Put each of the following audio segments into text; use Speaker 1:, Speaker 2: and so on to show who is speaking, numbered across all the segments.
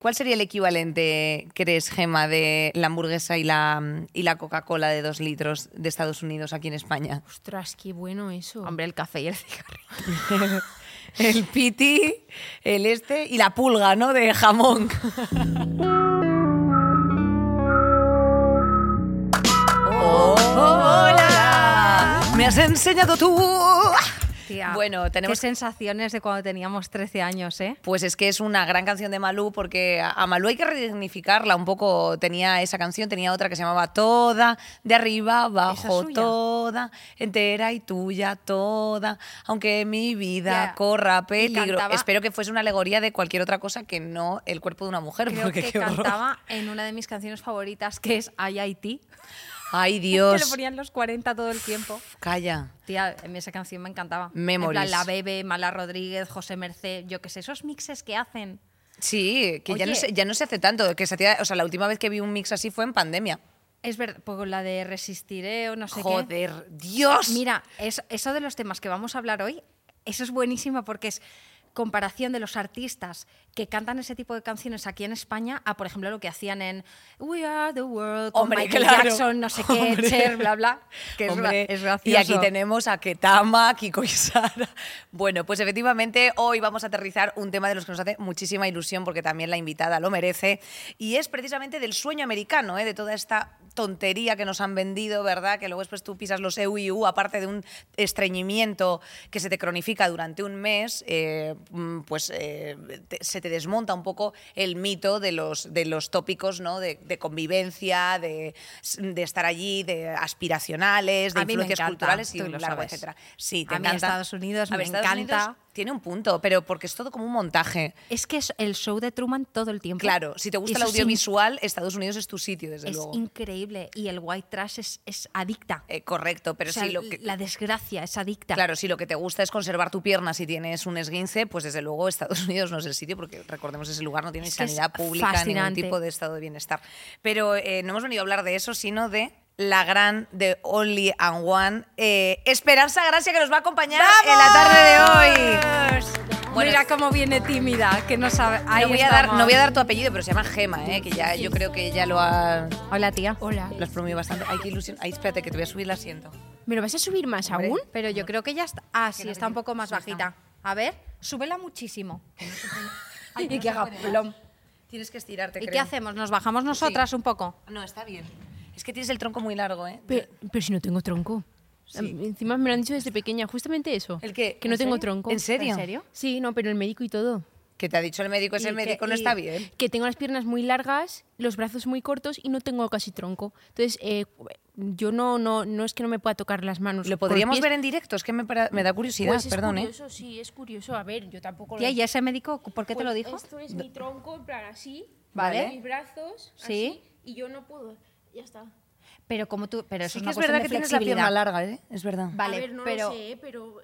Speaker 1: ¿Cuál sería el equivalente, crees, Gema, de la hamburguesa y la, y la Coca-Cola de dos litros de Estados Unidos aquí en España?
Speaker 2: Ostras, qué bueno eso.
Speaker 3: Hombre, el café y el cigarrillo.
Speaker 1: el piti, el este y la pulga, ¿no? De jamón. ¡Hola! Me has enseñado tú. Bueno, tenemos
Speaker 3: Qué sensaciones de cuando teníamos 13 años, ¿eh?
Speaker 1: Pues es que es una gran canción de Malú porque a Malú hay que redignificarla un poco. Tenía esa canción, tenía otra que se llamaba Toda, de arriba abajo, toda, entera y tuya, toda, aunque mi vida corra peligro.
Speaker 3: cantaba-
Speaker 1: Espero que fuese una alegoría de cualquier otra cosa que no el cuerpo de una mujer.
Speaker 3: Creo
Speaker 1: porque
Speaker 3: que cantaba en una de mis canciones favoritas, que es IIT.
Speaker 1: Ay,
Speaker 3: Que le
Speaker 1: Dios.
Speaker 3: ponían los 40 todo el tiempo.
Speaker 1: Calla.
Speaker 3: Tía, en esa canción me encantaba.
Speaker 1: Memories.
Speaker 3: En plan, La Bebe, Mala Rodríguez, José Merced, yo qué sé, esos mixes que hacen.
Speaker 1: Sí, que ya no, se, ya no se hace tanto. Que se hacía- o sea, la última vez que vi un mix así fue en pandemia.
Speaker 3: Es verdad, pues la de Resistiré o no sé qué.
Speaker 1: Joder, Dios.
Speaker 3: Mira, es- eso de los temas que vamos a hablar hoy, eso es buenísimo porque es comparación de los artistas que cantan ese tipo de canciones aquí en España a, por ejemplo, lo que hacían en We Are the World, con
Speaker 1: Hombre,
Speaker 3: Michael
Speaker 1: claro.
Speaker 3: Jackson, no sé qué,
Speaker 1: Hombre.
Speaker 3: Cher, bla, bla. Que es,
Speaker 1: Hombre,
Speaker 3: gra- es
Speaker 1: y
Speaker 3: gracioso.
Speaker 1: aquí tenemos a Ketama, Kiko y Sara. Bueno, pues efectivamente hoy vamos a aterrizar un tema de los que nos hace muchísima ilusión porque también la invitada lo merece y es precisamente del sueño americano, ¿eh? de toda esta tontería que nos han vendido, ¿verdad? Que luego después tú pisas los EU y U, aparte de un estreñimiento que se te cronifica durante un mes, eh, mm, pues eh, te- se te desmonta un poco el mito de los, de los tópicos, ¿no? De, de convivencia, de, de estar allí, de aspiracionales, de
Speaker 3: mí
Speaker 1: influencias
Speaker 3: encanta,
Speaker 1: culturales y largo, etcétera. Sí, te
Speaker 3: A mí
Speaker 1: encanta.
Speaker 3: Estados Unidos
Speaker 1: A
Speaker 3: me
Speaker 1: Estados
Speaker 3: encanta.
Speaker 1: Unidos tiene un punto, pero porque es todo como un montaje.
Speaker 3: Es que es el show de Truman todo el tiempo.
Speaker 1: Claro, si te gusta el
Speaker 3: es
Speaker 1: audiovisual, Estados Unidos es tu sitio, desde
Speaker 3: Es
Speaker 1: luego.
Speaker 3: increíble. Y el white trash es, es adicta.
Speaker 1: Eh, correcto, pero
Speaker 3: O sea,
Speaker 1: si lo que,
Speaker 3: La desgracia es adicta.
Speaker 1: Claro, si lo que te gusta es conservar tu pierna si tienes un esguince, pues desde luego Estados Unidos no es el sitio, porque recordemos ese lugar no tiene
Speaker 3: Es es
Speaker 1: sanidad pública ni ningún tipo de estado de bienestar. Pero eh, no hemos venido a hablar de eso, sino de la gran, de Only and One, eh, Esperanza Gracia, que nos va a acompañar en la tarde de hoy. Bueno,
Speaker 3: Mira cómo viene tímida, que no sabe. Ahí
Speaker 1: no voy, a dar,
Speaker 3: estamos.
Speaker 1: no voy a dar tu apellido, pero se llama Gema, eh, que ya yo creo que ya lo ha,
Speaker 3: Hola, tía.
Speaker 2: Hola.
Speaker 1: lo has promovido bastante. Ay, qué ilusión. Ay, espérate, que te voy a subir el asiento.
Speaker 2: ¿Me lo vas a subir más aún?
Speaker 3: Pero yo creo que ya está. Ah, sí, está un poco más bajita. A ver, súbela muchísimo.
Speaker 1: Ay,
Speaker 3: y que haga plom.
Speaker 1: Tienes que estirarte,
Speaker 3: ¿Y
Speaker 1: creo.
Speaker 3: qué hacemos? ¿Nos bajamos nosotras un poco?
Speaker 1: No, está bien. Es que tienes el tronco muy largo, ¿eh?
Speaker 2: Pero, pero si no tengo tronco.
Speaker 1: Sí.
Speaker 2: Encima me lo han dicho desde pequeña, justamente eso.
Speaker 1: ¿El qué?
Speaker 2: Que no
Speaker 1: ¿En
Speaker 2: tengo
Speaker 1: serio?
Speaker 2: tronco.
Speaker 1: ¿En serio?
Speaker 3: ¿En serio?
Speaker 2: Sí, no, pero el médico y todo.
Speaker 1: Que te ha dicho el médico, ese
Speaker 3: Y
Speaker 1: médico
Speaker 3: que-
Speaker 1: no está bien.
Speaker 2: Que tengo las piernas muy largas, los brazos muy cortos y no tengo casi tronco. Entonces, eh, yo no, no, no es que no me pueda tocar las manos.
Speaker 1: Lo podríamos ver en directo, es que me, para- me da curiosidad,
Speaker 2: Pues es
Speaker 1: perdón, ¿eh?
Speaker 2: curioso, sí, es curioso. A ver, yo tampoco
Speaker 3: Tía,
Speaker 2: lo
Speaker 3: ¿y ese médico por qué te lo
Speaker 2: Pues
Speaker 3: dijo?
Speaker 2: Esto es mi tronco, en plan así.
Speaker 3: Vale.
Speaker 2: Mis brazos,
Speaker 3: Sí.
Speaker 2: así. Y yo no puedo. Ya está.
Speaker 3: Pero como tú, pero eso
Speaker 1: Sí
Speaker 3: es
Speaker 1: que
Speaker 3: una
Speaker 1: es verdad que tienes la pierna
Speaker 3: flexibilidad.
Speaker 1: larga, ¿eh? Es verdad.
Speaker 3: Vale,
Speaker 2: a ver, no
Speaker 3: pero,
Speaker 2: lo sé, pero...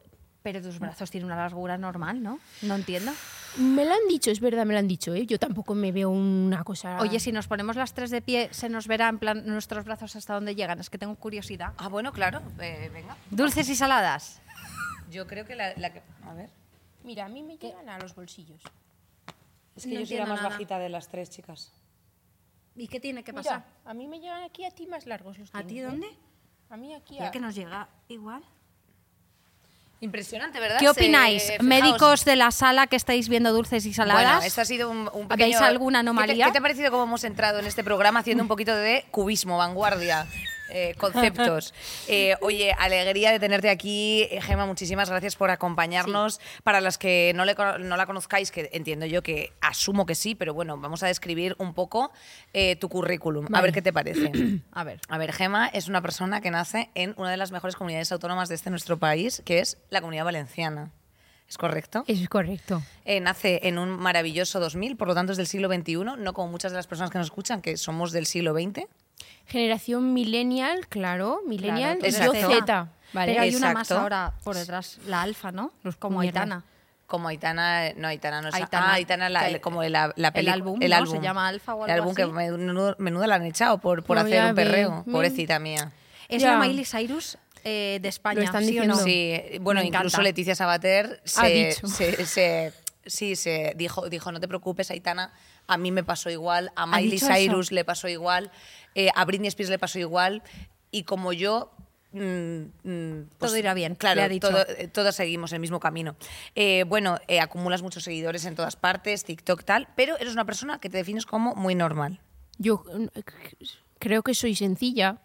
Speaker 3: pero tus brazos tienen una largura normal, ¿no? No entiendo.
Speaker 2: Me lo han dicho, es verdad, me lo han dicho, ¿eh? Yo tampoco me veo una cosa...
Speaker 3: Oye, si nos ponemos las tres de pie, se nos verá en plan nuestros brazos hasta dónde llegan. Es que tengo curiosidad.
Speaker 1: Ah, bueno, claro. eh, venga.
Speaker 3: Dulces y saladas.
Speaker 1: Yo creo que la, la que... A ver.
Speaker 2: Mira, a mí me llegan a los bolsillos.
Speaker 1: Es que
Speaker 3: No
Speaker 1: yo soy la más
Speaker 3: nada.
Speaker 1: bajita de las tres, chicas.
Speaker 3: ¿Y qué tiene que
Speaker 2: Mira,
Speaker 3: pasar?
Speaker 2: a mí me llegan aquí, a ti más largos los
Speaker 3: ¿A ti
Speaker 2: ¿eh?
Speaker 3: dónde?
Speaker 2: A mí aquí
Speaker 3: Ya
Speaker 2: a...
Speaker 3: que nos llega igual.
Speaker 1: Impresionante, ¿verdad?
Speaker 3: ¿Qué opináis,
Speaker 1: Se- fijaos.
Speaker 3: médicos de la sala que estáis viendo dulces y saladas?
Speaker 1: Bueno, esto ha sido un, un
Speaker 3: ¿Veis
Speaker 1: pequeño...
Speaker 3: alguna
Speaker 1: ¿Qué te-
Speaker 3: anomalía?
Speaker 1: ¿Qué te, ha parecido cómo hemos entrado en este programa haciendo un poquito de cubismo, vanguardia, eh, conceptos? Eh, oye, alegría de tenerte aquí. Eh, Gema, muchísimas gracias por acompañarnos. Para las que no, le cono- no la conozcáis, que entiendo yo que asumo que sí, pero bueno, vamos a describir un poco eh, tu currículum. A ver qué te parece.
Speaker 3: A ver.
Speaker 1: A ver, Gema es una persona que nace en una de las mejores comunidades autónomas de este nuestro país, que es la Comunidad Valenciana. ¿Es correcto?
Speaker 2: Es correcto.
Speaker 1: Eh, nace en un maravilloso 2000, por lo tanto es del siglo XXI, no como muchas de las personas que nos escuchan, que somos del siglo XX.
Speaker 2: Generación millennial, claro, millennial,
Speaker 1: eres
Speaker 2: yo
Speaker 1: Z.
Speaker 2: Vale.
Speaker 3: Pero hay una más ahora por detrás, la alfa, ¿no? Los como
Speaker 2: Mierda.
Speaker 3: Aitana.
Speaker 1: Como Aitana, no, Aitana no es
Speaker 3: Aitana,
Speaker 1: ah, Aitana la-
Speaker 3: que-
Speaker 1: como la, la
Speaker 3: el álbum,
Speaker 1: el
Speaker 3: ¿no?
Speaker 1: álbum.
Speaker 3: Se llama Alfa o
Speaker 1: El
Speaker 3: algo
Speaker 1: álbum que menudo, menudo la han echado por, por
Speaker 2: No,
Speaker 1: hacer un perreo,
Speaker 2: vi.
Speaker 1: pobrecita mía.
Speaker 3: Es
Speaker 2: Ya.
Speaker 3: la Miley Cyrus eh, de España.
Speaker 2: Lo están
Speaker 3: ¿sí o
Speaker 2: diciendo.
Speaker 3: no?
Speaker 1: Sí, bueno,
Speaker 3: Me
Speaker 1: incluso
Speaker 3: encanta.
Speaker 1: Leticia Sabater
Speaker 2: Ha
Speaker 1: se,
Speaker 2: dicho.
Speaker 1: se- se- Sí, se dijo, dijo, no te preocupes, Aitana, a mí me pasó igual, a Miley
Speaker 3: eso?
Speaker 1: Cyrus le pasó igual, eh, a Britney Spears le pasó igual, y como yo... mm, mm,
Speaker 3: Todo irá bien,
Speaker 1: Claro,
Speaker 3: le ha dicho.
Speaker 1: todo- eh, todas seguimos el mismo camino. Eh, bueno, eh, acumulas muchos seguidores en todas partes, TikTok tal, pero eres una persona que te defines como muy normal.
Speaker 2: Yo eh, creo que soy sencilla.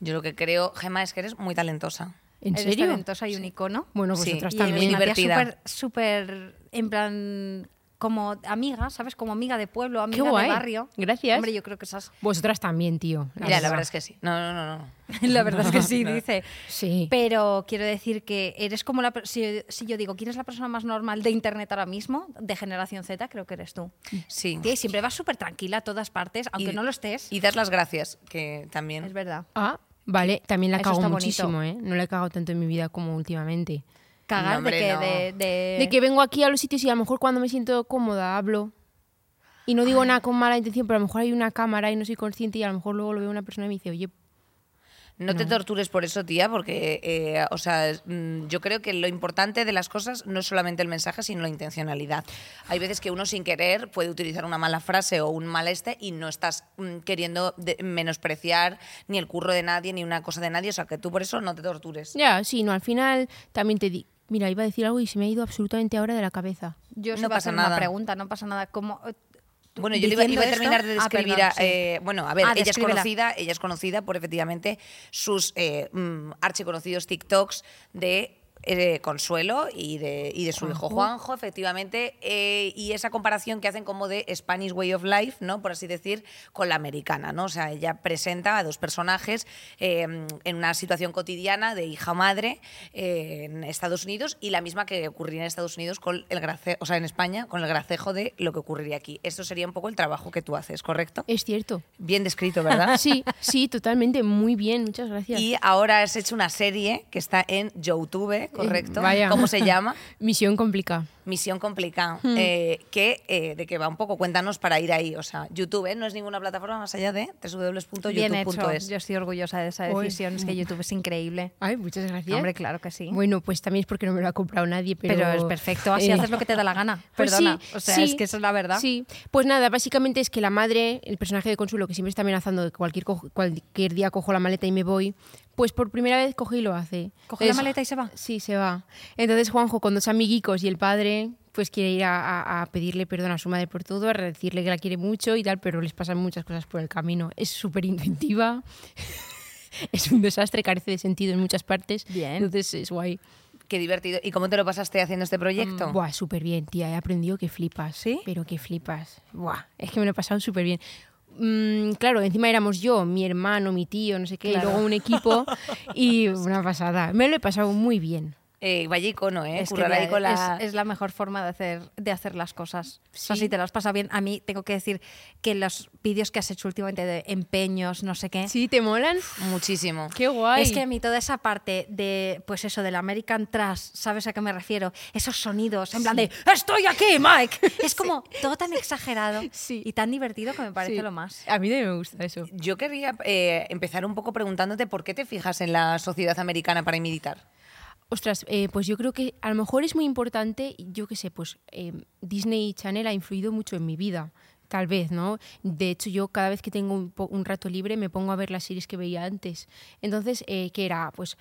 Speaker 1: Yo lo que creo, Gemma, es que eres muy talentosa.
Speaker 2: ¿En
Speaker 3: Eres
Speaker 2: serio?
Speaker 3: talentosa y un icono.
Speaker 2: Bueno, vosotras
Speaker 3: Y
Speaker 1: eres
Speaker 2: también.
Speaker 3: tía
Speaker 1: divertida.
Speaker 3: súper, súper, en plan, como amiga, ¿sabes? Como amiga de pueblo, amiga
Speaker 2: guay.
Speaker 3: de barrio.
Speaker 2: Gracias.
Speaker 3: Hombre, yo creo que esas...
Speaker 2: Vosotras también, tío.
Speaker 1: Ya, la verdad es que sí. No, no, no, no.
Speaker 3: La verdad es que sí, dice.
Speaker 2: Sí.
Speaker 3: Pero quiero decir que eres como la... Si, si yo digo, ¿quién es la persona más normal de Internet ahora mismo? De generación Z, creo que eres tú.
Speaker 1: Sí.
Speaker 3: Tía, y siempre vas súper tranquila a todas partes, aunque
Speaker 1: Y-
Speaker 3: no lo estés.
Speaker 1: Y das las gracias, que también.
Speaker 3: es verdad.
Speaker 2: Ah, vale. También la
Speaker 3: Eso
Speaker 2: cago muchísimo,
Speaker 3: bonito.
Speaker 2: ¿eh? No la he cagado tanto en mi vida como últimamente.
Speaker 3: Cagar
Speaker 1: No, hombre,
Speaker 3: de que...
Speaker 1: no.
Speaker 3: De, de-
Speaker 2: De que vengo aquí a los sitios y a lo mejor cuando me siento cómoda hablo. Y no digo nada con mala intención, pero a lo mejor hay una cámara y no soy consciente y a lo mejor luego lo veo una persona y me dice, oye,
Speaker 1: No te tortures por eso, tía, porque, eh, o sea, mm, yo creo que lo importante de las cosas no es solamente el mensaje, sino la intencionalidad. Hay veces que uno sin querer puede utilizar una mala frase o un mal este y no estás mm, queriendo de- menospreciar ni el curro de nadie ni una cosa de nadie, o sea, que tú por eso no te tortures.
Speaker 2: ya, sí, no, al final también te di... Mira, iba a decir algo y se me ha ido absolutamente ahora de la cabeza.
Speaker 3: Yo
Speaker 1: No pasa nada.
Speaker 3: una pregunta, no pasa nada. Como, eh,
Speaker 1: Bueno, yo le iba, iba a terminar de
Speaker 3: ah,
Speaker 1: describir
Speaker 3: perdón,
Speaker 1: a...
Speaker 3: sí.
Speaker 1: eh, bueno, a ver,
Speaker 3: Ah,
Speaker 1: ella es conocida, ella es conocida por efectivamente sus eh, mm, archiconocidos TikToks de eh, Consuelo y de, y de su hijo Juanjo, efectivamente, eh, y esa comparación que hacen como de Spanish Way of Life, ¿no? Por así decir, con la americana, ¿no? O sea, ella presenta a dos personajes eh, en una situación cotidiana de hija o madre eh, en Estados Unidos y la misma que ocurriría en Estados Unidos con el grace, o sea, en España, con el gracejo de lo que ocurriría aquí. Esto sería un poco el trabajo que tú haces, ¿correcto?
Speaker 2: Es cierto.
Speaker 1: Bien descrito, ¿verdad?
Speaker 2: Sí, sí, totalmente, muy bien, muchas gracias.
Speaker 1: Y ahora has hecho una serie que está en YouTube, ¿correcto?
Speaker 2: Eh, vaya.
Speaker 1: ¿Cómo se llama?
Speaker 2: Misión complicada.
Speaker 1: Misión complicada.
Speaker 2: Hmm.
Speaker 1: Eh, que, eh, ¿De qué va un poco? Cuéntanos para ir ahí. O sea, YouTube ¿eh? no es ninguna plataforma más allá de www.youtube.es.
Speaker 3: Yo estoy orgullosa de esa
Speaker 2: Uy.
Speaker 3: decisión. Es que YouTube es increíble.
Speaker 2: Ay, muchas gracias.
Speaker 3: Hombre, claro que sí.
Speaker 2: Bueno, pues también es porque no me lo ha comprado nadie, pero...
Speaker 3: pero, es perfecto. Así haces lo que te da la gana.
Speaker 2: Pues
Speaker 3: Perdona.
Speaker 2: sí,
Speaker 3: o sea,
Speaker 2: sí,
Speaker 3: es que eso es la verdad.
Speaker 2: Sí, pues nada, básicamente es que la madre, el personaje de Consuelo, que siempre está amenazando de que cualquier, cualquier día cojo la maleta y me voy, pues por primera vez coge y lo hace.
Speaker 3: ¿Coge la
Speaker 2: Entonces,
Speaker 3: maleta y se va?
Speaker 2: Sí, se va. Entonces Juanjo, con dos amiguicos y el padre, pues quiere ir a, a- a pedirle perdón a su madre por todo, a decirle que la quiere mucho y tal, pero les pasan muchas cosas por el camino. Es súper intuitiva. es un desastre, carece de sentido en muchas partes.
Speaker 3: Bien.
Speaker 2: Entonces es guay.
Speaker 1: Qué divertido. ¿Y cómo te lo pasaste haciendo este proyecto?
Speaker 2: Mm, Buah, súper bien, tía. He aprendido que flipas.
Speaker 3: ¿Sí?
Speaker 2: Pero que flipas. Buah, es que me lo he pasado súper bien. Mm, claro, encima éramos yo, mi hermano, mi tío, no sé qué, y luego un equipo y una pasada. Me lo he pasado muy bien.
Speaker 1: Eh, vaya icono, ¿eh?
Speaker 3: Es, que
Speaker 1: Currar ahí
Speaker 3: ya-
Speaker 1: con la...
Speaker 3: es, es la mejor forma de hacer, de hacer las cosas. O sea,
Speaker 2: Sí.
Speaker 3: si te las pasa bien. A mí tengo que decir que los vídeos que has hecho últimamente de empeños, no sé qué.
Speaker 2: ¿Sí? ¿Te molan?
Speaker 1: Muchísimo.
Speaker 2: Qué guay.
Speaker 3: Es que a mí toda esa parte de, pues eso, del American Trash, ¿sabes a qué me refiero? Esos sonidos, en plan de ¡Estoy aquí, Mike! Es como todo tan exagerado
Speaker 2: Sí.
Speaker 3: y tan divertido que me parece
Speaker 2: Sí.
Speaker 3: lo más.
Speaker 2: A mí también me gusta eso.
Speaker 1: Yo querría eh, empezar un poco preguntándote por qué te fijas en la sociedad americana para imitar.
Speaker 2: Ostras, eh, pues yo creo que a lo mejor es muy importante, yo qué sé, pues eh, Disney Channel ha influido mucho en mi vida, tal vez, ¿no? De hecho, yo cada vez que tengo un, rato libre me pongo a ver las series que veía antes. Entonces, eh, ¿qué era? Pues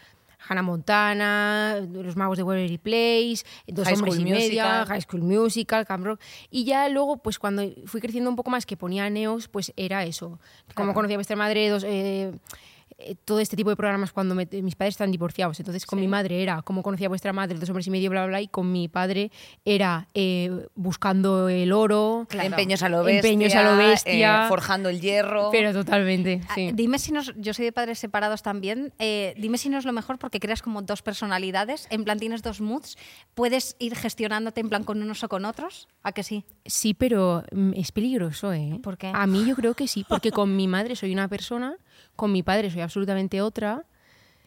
Speaker 2: Hannah Montana, Los Magos de Waverly Place, Dos
Speaker 1: High
Speaker 2: Hombres
Speaker 1: School
Speaker 2: y Media. High School Musical, Camp Rock. Y ya luego, pues cuando fui creciendo un poco más, que ponía Neos, pues era eso. Como conocía a vuestra madre, dos... eh, todo este tipo de programas cuando me- mis padres están divorciados. Entonces, con mi madre era cómo conocía a vuestra madre, dos hombres y medio, bla, bla, bla. Y con mi padre era eh, buscando el oro.
Speaker 3: Claro.
Speaker 1: Empeños a lo bestia.
Speaker 2: Empeños a lo bestia.
Speaker 1: eh, forjando el hierro.
Speaker 2: Pero totalmente,
Speaker 3: Ah,
Speaker 2: sí.
Speaker 3: Dime si nos, yo soy de padres separados también, eh, dime si no es lo mejor porque creas como dos personalidades, en plan tienes dos moods, puedes ir gestionándote en plan con unos o con otros, ¿a que sí?
Speaker 2: Sí, pero mm, es peligroso, ¿eh?
Speaker 3: ¿Por qué?
Speaker 2: A mí yo creo que sí, porque con mi madre soy una persona, con mi padre soy absolutamente otra,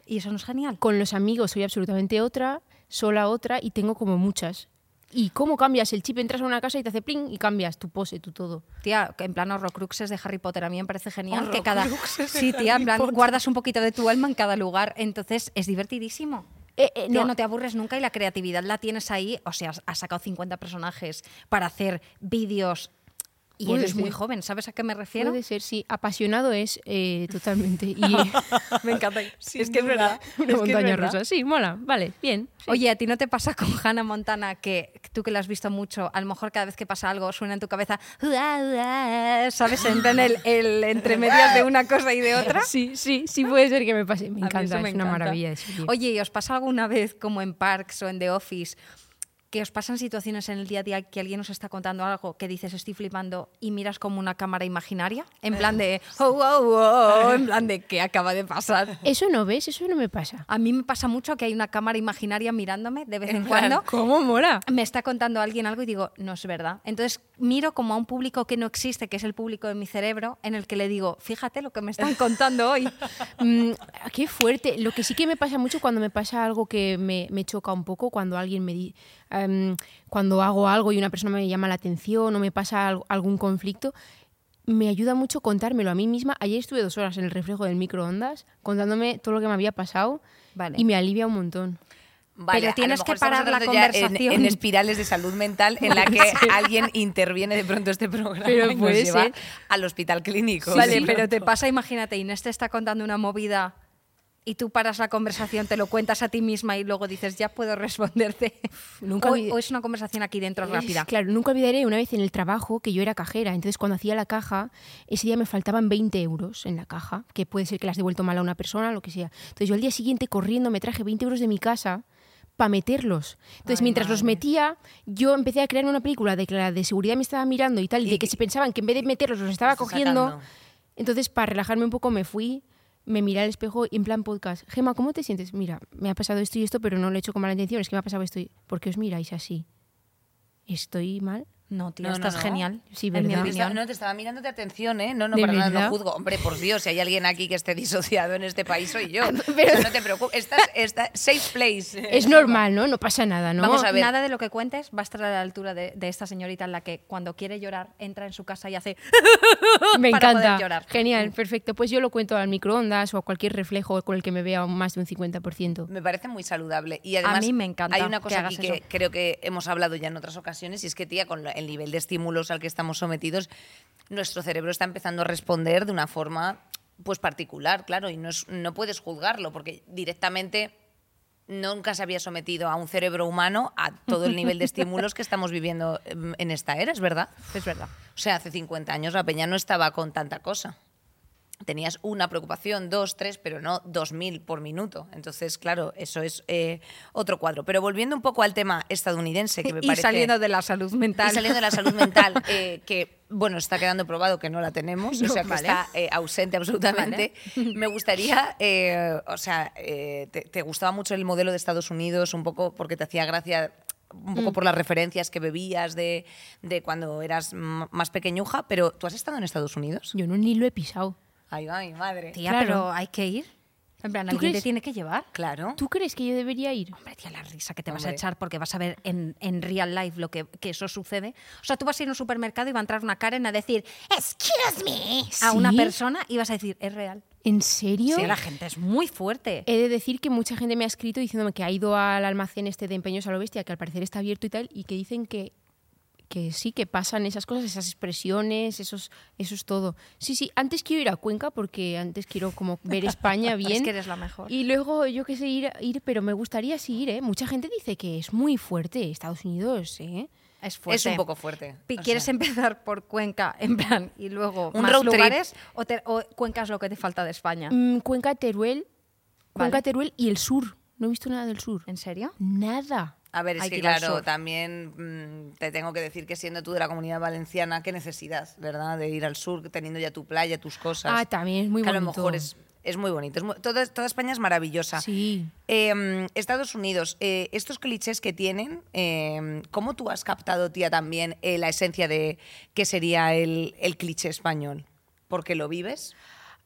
Speaker 3: Y eso no es genial.
Speaker 2: con los amigos soy absolutamente otra, sola otra y tengo como muchas. ¿Y cómo cambias el chip? Entras a una casa y te hace pling y cambias tu pose, tu todo.
Speaker 3: Tía, en plan horrocruxes de Harry Potter a mí me parece genial que cada Sí, tía, en plan
Speaker 1: Potter.
Speaker 3: guardas un poquito de tu alma en cada lugar, entonces es divertidísimo.
Speaker 2: Eh, eh,
Speaker 3: Tía,
Speaker 2: no,
Speaker 3: no. te aburres nunca y la creatividad la tienes ahí. O sea, has sacado 50 personajes para hacer vídeos y
Speaker 2: Puede
Speaker 3: eres muy joven. ¿Sabes a qué me refiero?
Speaker 2: puede ser, sí. Apasionado es eh, totalmente. Y
Speaker 3: me encanta.
Speaker 1: Sí, es que es verdad.
Speaker 2: una montaña rusa. Sí, mola. Vale, bien. sí.
Speaker 3: Oye, ¿a ti no te pasa con Hannah Montana que tú que la has visto mucho, a lo mejor cada vez que pasa algo suena en tu cabeza, "Ua, ua", ¿sabes? En plan el, el entre medias de una cosa y de otra.
Speaker 2: Sí, sí, sí puede ser que me pase. Me
Speaker 3: A mí
Speaker 2: encanta,
Speaker 3: eso me
Speaker 2: es una
Speaker 3: encanta.
Speaker 2: maravilla de serie.
Speaker 3: Oye, ¿y os pasa alguna vez, como en Parks o en The Office, que os pasan situaciones en el día a día que alguien os está contando algo que dices estoy flipando y miras como una cámara imaginaria? En plan de, oh, oh, oh, en plan de, ¿qué acaba de pasar?
Speaker 2: Eso no ves, eso no me pasa.
Speaker 3: A mí me pasa mucho que hay una cámara imaginaria mirándome de vez en,
Speaker 1: En plan,
Speaker 3: cuando.
Speaker 2: ¿Cómo mola?
Speaker 3: Me está contando alguien algo y digo, no es verdad. Entonces miro como a un público que no existe, que es el público de mi cerebro, en el que le digo, fíjate lo que me están contando hoy.
Speaker 2: Mm, qué fuerte. Lo que sí que me pasa mucho cuando me pasa algo que me, me choca un poco, cuando alguien me di, em, cuando hago algo y una persona me llama la atención o me pasa al- algún conflicto, me ayuda mucho contármelo a mí misma. Ayer estuve dos horas en el reflejo del microondas contándome todo lo que me había pasado
Speaker 3: Vale.
Speaker 2: y me alivia un montón.
Speaker 1: Vale,
Speaker 3: Pero tienes que parar la
Speaker 1: ya en-
Speaker 3: conversación.
Speaker 1: En, espirales de salud mental en la que alguien interviene de pronto este programa
Speaker 2: Pero
Speaker 1: y nos lleva
Speaker 2: ser.
Speaker 1: al hospital clínico.
Speaker 3: vale,
Speaker 1: Sí.
Speaker 3: pero te pasa, imagínate, Inés te está contando una movida y tú paras la conversación, te lo cuentas a ti misma y luego dices, ya puedo responderte.
Speaker 2: Nunca
Speaker 3: o, es una conversación aquí dentro rápida.
Speaker 2: Es- Claro, nunca olvidaré una vez en el trabajo que yo era cajera. Entonces, cuando hacía la caja, ese día me faltaban 20 euros en la caja, que puede ser que las devuelto mal a una persona, lo que sea. Entonces, yo al día siguiente corriendo me traje 20 euros de mi casa para meterlos. Entonces,
Speaker 1: Ay,
Speaker 2: mientras los metía, yo empecé a crear una película de que la de seguridad me estaba mirando y tal, y,
Speaker 1: Y
Speaker 2: de que se pensaban que en vez de meterlos los estaba cogiendo.
Speaker 1: sacando.
Speaker 2: Entonces, para relajarme un poco, me fui, me miré al espejo y en plan podcast. Gema, ¿cómo te sientes? Mira, me ha pasado esto y esto, pero no lo he hecho con mala intención, es que me ha pasado esto. y- ¿Por qué os miráis así? ¿Estoy mal?
Speaker 3: No, tío,
Speaker 1: No, no,
Speaker 3: estás
Speaker 1: no.
Speaker 3: genial.
Speaker 2: Sí,
Speaker 3: en mi opinión.
Speaker 1: no, te estaba mirando de atención, ¿eh? No, no,
Speaker 2: ¿De
Speaker 1: para nada, no juzgo. Hombre, por Dios, si hay alguien aquí que esté disociado en este país, soy yo.
Speaker 2: Pero-
Speaker 1: O sea, no te preocupes. Estás, estás safe place.
Speaker 2: Es normal, ¿no? No pasa nada, ¿no?
Speaker 1: Vamos a ver.
Speaker 3: Nada de lo que cuentes va a estar a la altura de, de esta señorita en la que cuando quiere llorar entra en su casa y hace
Speaker 2: Me
Speaker 3: para poder
Speaker 2: encanta.
Speaker 3: llorar.
Speaker 2: Genial, perfecto. Pues yo lo cuento al microondas o a cualquier reflejo con el que me vea más de un 50%.
Speaker 1: Me parece muy saludable. Y además,
Speaker 3: mí me encanta
Speaker 1: Hay una
Speaker 3: que
Speaker 1: cosa
Speaker 3: hagas
Speaker 1: aquí que
Speaker 3: eso.
Speaker 1: creo que hemos hablado ya en otras ocasiones, y es que, tía, con lo- el nivel de estímulos al que estamos sometidos, nuestro cerebro está empezando a responder de una forma pues particular, claro, y no, es- no puedes juzgarlo, porque directamente nunca se había sometido a un cerebro humano a todo el nivel de estímulos que estamos viviendo en esta era, ¿es verdad?
Speaker 3: Es verdad.
Speaker 1: O sea, hace 50 años la peña no estaba con tanta cosa. Tenías una preocupación, dos, tres, pero no dos mil por minuto. Entonces, claro, eso es eh, otro cuadro. Pero volviendo un poco al tema estadounidense, que me
Speaker 3: y
Speaker 1: parece...
Speaker 3: saliendo de la salud mental.
Speaker 1: Y saliendo de la salud mental, eh, que, bueno, está quedando probado que no la tenemos, o sea, que
Speaker 3: vale.
Speaker 1: está eh, ausente absolutamente. Me gustaría, eh, o sea, eh, te, te gustaba mucho el modelo de Estados Unidos, un poco porque te hacía gracia un
Speaker 3: Mm.
Speaker 1: poco por las referencias que bebías de, de cuando eras más pequeñuja, pero ¿tú has estado en Estados Unidos?
Speaker 2: Yo no ni lo he pisado.
Speaker 1: Ay, ay, madre.
Speaker 3: Tía,
Speaker 2: Claro.
Speaker 3: pero hay que ir. En plan,
Speaker 2: ¿Tú
Speaker 3: alguien te tiene que llevar.
Speaker 1: Claro.
Speaker 2: ¿Tú crees que yo debería ir?
Speaker 3: Hombre, tía, la risa que te vas a
Speaker 1: Hombre.
Speaker 3: echar porque vas a ver en, en real life lo que, que eso sucede. O sea, tú vas a ir a un supermercado y va a entrar una Karen a decir, excuse me, a una
Speaker 2: ¿Sí?
Speaker 3: persona y vas a decir, es real.
Speaker 2: ¿En serio?
Speaker 3: Sí, la gente es muy fuerte.
Speaker 2: He de decir que mucha gente me ha escrito diciéndome que ha ido al almacén este de empeños a lo bestia, que al parecer está abierto y tal, y que dicen que, que sí, que pasan esas cosas, esas expresiones, esos, eso es todo. Sí, sí, antes quiero ir a Cuenca porque antes quiero como ver España bien.
Speaker 3: Es que eres la mejor.
Speaker 2: Y luego yo qué sé ir, ir, pero me gustaría sí ir, ¿eh? Mucha gente dice que es muy fuerte Estados Unidos, ¿eh?
Speaker 3: Es fuerte.
Speaker 1: Es un poco fuerte. O
Speaker 3: ¿Quieres
Speaker 1: sea.
Speaker 3: empezar por Cuenca, en plan, y luego
Speaker 1: Un
Speaker 3: más
Speaker 1: road trip.
Speaker 3: lugares? O, te- o Cuenca es lo que te falta de España?
Speaker 2: Mm, Cuenca, Teruel, Cuenca,
Speaker 3: Vale.
Speaker 2: Teruel y el sur. No he visto nada del sur.
Speaker 3: ¿En serio?
Speaker 2: Nada.
Speaker 1: A ver, es
Speaker 3: Hay
Speaker 1: que claro, también mm, te tengo que decir que siendo tú de la comunidad valenciana, qué necesidad, ¿verdad? De ir al sur, teniendo ya tu playa, tus cosas.
Speaker 2: Ah, también es muy
Speaker 1: que a lo
Speaker 2: bonito.
Speaker 1: mejor es, es muy bonito. Es muy- toda, toda España es maravillosa.
Speaker 2: Sí.
Speaker 1: Eh, Estados Unidos, eh, estos clichés que tienen, eh, ¿cómo tú has captado, tía, también eh, la esencia de qué sería el, el cliché español? ¿Porque lo vives?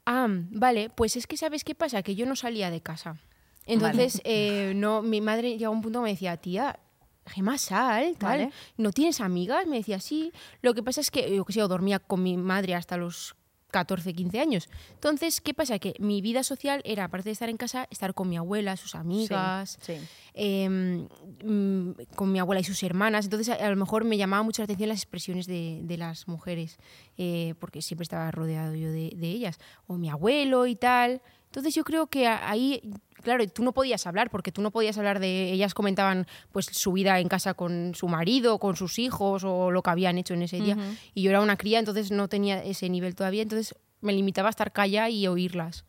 Speaker 2: Ah, vale, pues es que sabes qué pasa, que yo no salía de casa. Entonces, eh, no, mi madre llegó a un punto que me decía, tía, Gema, sal, tal.
Speaker 3: Vale.
Speaker 2: ¿No tienes amigas? Me decía, sí. Lo que pasa es que, yo que sé, yo dormía con mi madre hasta los 14, 15 años. Entonces, ¿qué pasa? Que mi vida social era, aparte de estar en casa, estar con mi abuela, sus amigas,
Speaker 3: sí.
Speaker 2: em, mm, con mi abuela y sus hermanas. Entonces, a, lo mejor me llamaba mucho la atención las expresiones de, de las mujeres, eh, porque siempre estaba rodeado yo de, de ellas. O mi abuelo y tal. Entonces, yo creo que ahí, claro, tú no podías hablar, porque tú no podías hablar de. Ellas comentaban pues su vida en casa con su marido, con sus hijos, o lo que habían hecho en ese día. Y yo era una cría, entonces no tenía ese nivel todavía. Entonces, me limitaba a estar callada y oírlas.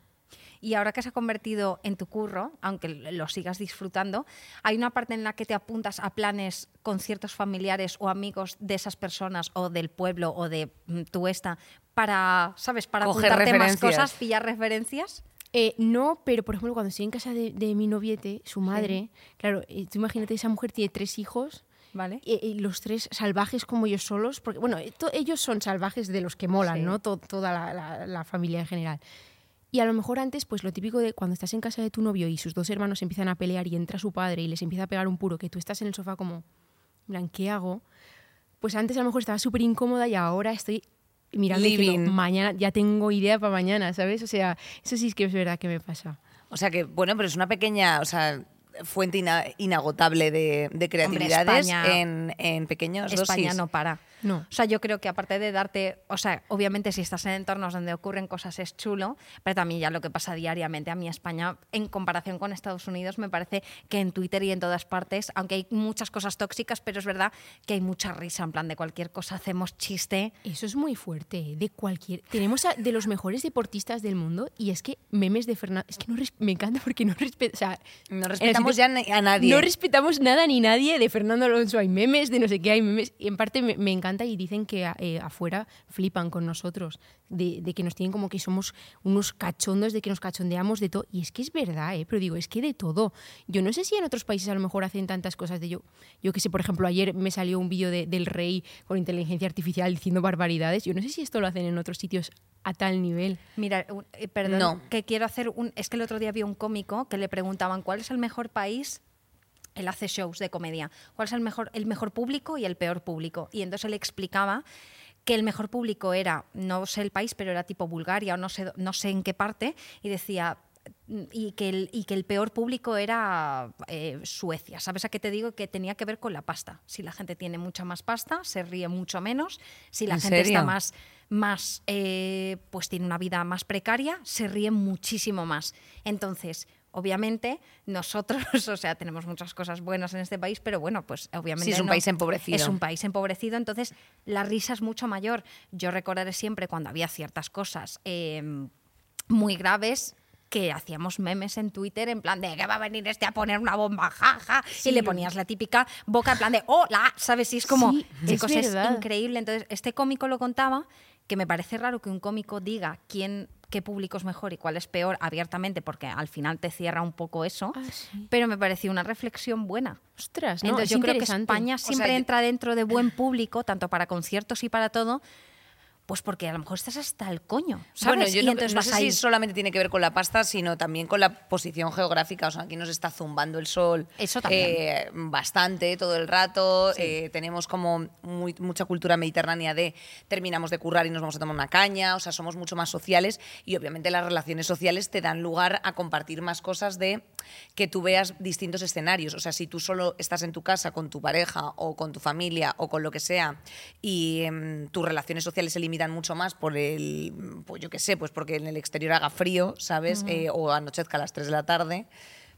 Speaker 3: Y ahora que se ha convertido en tu curro, aunque lo sigas disfrutando, hay una parte en la que te apuntas a planes con ciertos familiares o amigos de esas personas o del pueblo o de mm, tu esta para, ¿sabes? Para
Speaker 1: Coger
Speaker 3: apuntarte más cosas, pillar referencias.
Speaker 2: Eh, no, pero por ejemplo, cuando estoy en casa de, de mi noviete, su madre, claro, eh, tú imagínate, esa mujer tiene tres hijos.
Speaker 3: ¿Vale?
Speaker 2: eh, eh, los tres salvajes como ellos solos, porque bueno, to- ellos son salvajes de los que molan,
Speaker 3: Sí.
Speaker 2: ¿no? To- toda la, la- la familia en general. Y a lo mejor antes, pues lo típico de cuando estás en casa de tu novio y sus dos hermanos empiezan a pelear y entra su padre y les empieza a pegar un puro, que tú estás en el sofá como, ¿qué hago? Pues antes a lo mejor estaba súper incómoda y ahora estoy mirando diciendo,
Speaker 1: Living.
Speaker 2: mañana ya tengo idea para mañana, ¿sabes? O sea, eso sí es que es verdad que me pasa.
Speaker 1: O sea que, bueno, pero es una pequeña, o sea, fuente ina- inagotable de, de creatividades
Speaker 3: España-
Speaker 1: en, en pequeños
Speaker 3: España
Speaker 1: dosis.
Speaker 3: no para.
Speaker 2: No.
Speaker 3: O sea, yo creo que aparte de darte, o sea, obviamente si estás en entornos donde ocurren cosas es chulo, pero también ya lo que pasa diariamente a mí España, en comparación con Estados Unidos, me parece que en Twitter y en todas partes, aunque hay muchas cosas tóxicas, pero es verdad que hay mucha risa, en plan de cualquier cosa hacemos chiste.
Speaker 2: Eso es muy fuerte, ¿eh? de cualquier... Tenemos a- de los mejores deportistas del mundo y es que memes de Fernando... Es que no res- me encanta porque no respeta... O sea,
Speaker 1: No respetamos
Speaker 2: sitio-
Speaker 1: ya a nadie.
Speaker 2: No respetamos nada ni nadie. De Fernando Alonso hay memes, de no sé qué hay memes. Y en parte me, me encanta y dicen que eh, afuera flipan con nosotros, de, de que nos tienen como que somos unos cachondos, de que nos cachondeamos de todo. Y es que es verdad, ¿eh? pero digo, es que de todo. Yo no sé si en otros países a lo mejor hacen tantas cosas de yo. Yo que sé, por ejemplo, ayer me salió un vídeo de- del rey con inteligencia artificial diciendo barbaridades. Yo no sé si esto lo hacen en otros sitios a tal nivel.
Speaker 3: Mira, eh, perdón,
Speaker 1: No.
Speaker 3: que quiero hacer un... Es que el otro día vi un cómico que le preguntaban cuál es el mejor país él hace shows de comedia. ¿Cuál es el mejor, el mejor público y el peor público? Y entonces él explicaba que el mejor público era, no sé el país, pero era tipo Bulgaria o no sé, no sé en qué parte, y decía, y que el, y que el peor público era eh, Suecia. ¿Sabes a qué te digo? Que tenía que ver con la pasta. Si la gente tiene mucha más pasta, se ríe mucho menos. Si la
Speaker 1: ¿En
Speaker 3: gente
Speaker 1: serio?
Speaker 3: está más, más eh, pues tiene una vida más precaria, se ríe muchísimo más. Entonces, obviamente, nosotros, o sea, tenemos muchas cosas buenas en este país, pero bueno, pues obviamente.
Speaker 1: Sí, es un
Speaker 3: no-
Speaker 1: país empobrecido.
Speaker 3: Es un país empobrecido, entonces la risa es mucho mayor. Yo recordaré siempre cuando había ciertas cosas eh, muy graves que hacíamos memes en Twitter en plan de que va a venir este a poner una bomba, jaja, y le ponías la típica boca en plan de hola, ¿sabes? Y es como,
Speaker 2: Sí,
Speaker 3: chicos,
Speaker 2: es
Speaker 3: increíble. Entonces, este cómico lo contaba, que me parece raro que un cómico diga quién qué público es mejor y cuál es peor abiertamente, porque al final te cierra un poco eso,
Speaker 2: Ah, sí.
Speaker 3: pero me pareció una reflexión buena.
Speaker 2: Ostras, no,
Speaker 3: Entonces
Speaker 2: es
Speaker 3: yo creo que. España siempre entra dentro de buen público, tanto para conciertos y para todo, pues porque a lo mejor estás hasta el coño, ¿sabes?
Speaker 1: Bueno, yo
Speaker 3: y
Speaker 1: no,
Speaker 3: entonces
Speaker 1: no sé si solamente tiene que ver con la pasta, sino también con la posición geográfica. O sea, aquí nos está zumbando el sol
Speaker 3: Eso también.
Speaker 1: eh, bastante todo el rato. eh, tenemos como muy- mucha cultura mediterránea de terminamos de currar y nos vamos a tomar una caña. O sea, somos mucho más sociales y obviamente las relaciones sociales te dan lugar a compartir más cosas de que tú veas distintos escenarios. O sea, si tú solo estás en tu casa con tu pareja o con tu familia o con lo que sea y em, tus relaciones sociales se limitan mucho más por el, pues yo qué sé, pues porque en el exterior haga frío, ¿sabes? Eh, o anochezca a las 3 de la tarde,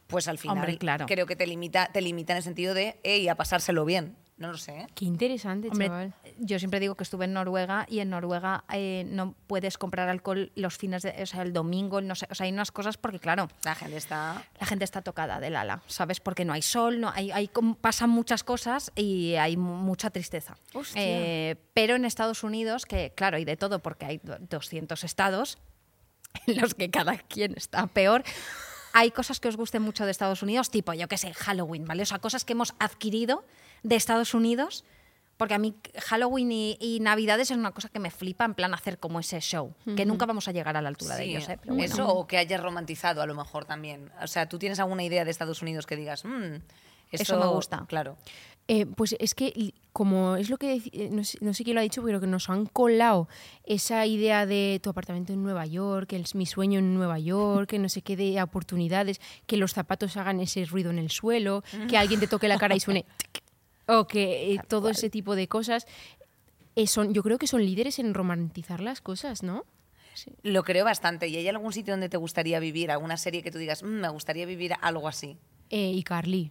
Speaker 1: pues al final
Speaker 3: Hombre, claro.
Speaker 1: creo que te limita, te limita en el sentido de, hey, a pasárselo bien. No lo sé. ¿eh?
Speaker 2: Qué interesante,
Speaker 3: Hombre,
Speaker 2: chaval.
Speaker 3: yo siempre digo que estuve en Noruega y en Noruega eh, no puedes comprar alcohol los fines de, o sea, el domingo, no sé, o sea, hay unas cosas porque claro,
Speaker 1: La gente está...
Speaker 3: la gente está tocada del ala, ¿sabes? Porque no hay sol, no hay, hay pasan muchas cosas y hay mu- mucha tristeza. Eh, pero en Estados Unidos, que claro, hay de todo porque hay do- 200 estados en los que cada quien está peor. Hay cosas que os gusten mucho de Estados Unidos, tipo, yo qué sé, Halloween, ¿vale? O sea, cosas que hemos adquirido de Estados Unidos, porque a mí Halloween y, y Navidades es una cosa que me flipa, en plan hacer como ese show, que nunca vamos a llegar a la altura de ellos, ¿eh? Pero bueno.
Speaker 1: Eso o que hayas romantizado a lo mejor también. O sea, tú tienes alguna idea de Estados Unidos que digas, "Mm,
Speaker 3: Eso me gusta".
Speaker 1: Claro.
Speaker 2: Eh, pues es que, como es lo que, eh, no sé, no sé quién lo ha dicho, pero que nos han colado esa idea de tu apartamento en Nueva York, el, mi sueño en Nueva York, que no sé qué de oportunidades, que los zapatos hagan ese ruido en el suelo, que alguien te toque la cara y suene... tic, o que eh, todo ese tipo de cosas. eh, son, yo creo que son líderes en romantizar las cosas, ¿no?
Speaker 1: Lo creo bastante. ¿Y hay algún sitio donde te gustaría vivir? ¿Alguna serie que tú digas, "Mm, me gustaría vivir algo así?
Speaker 2: Eh, y Carly.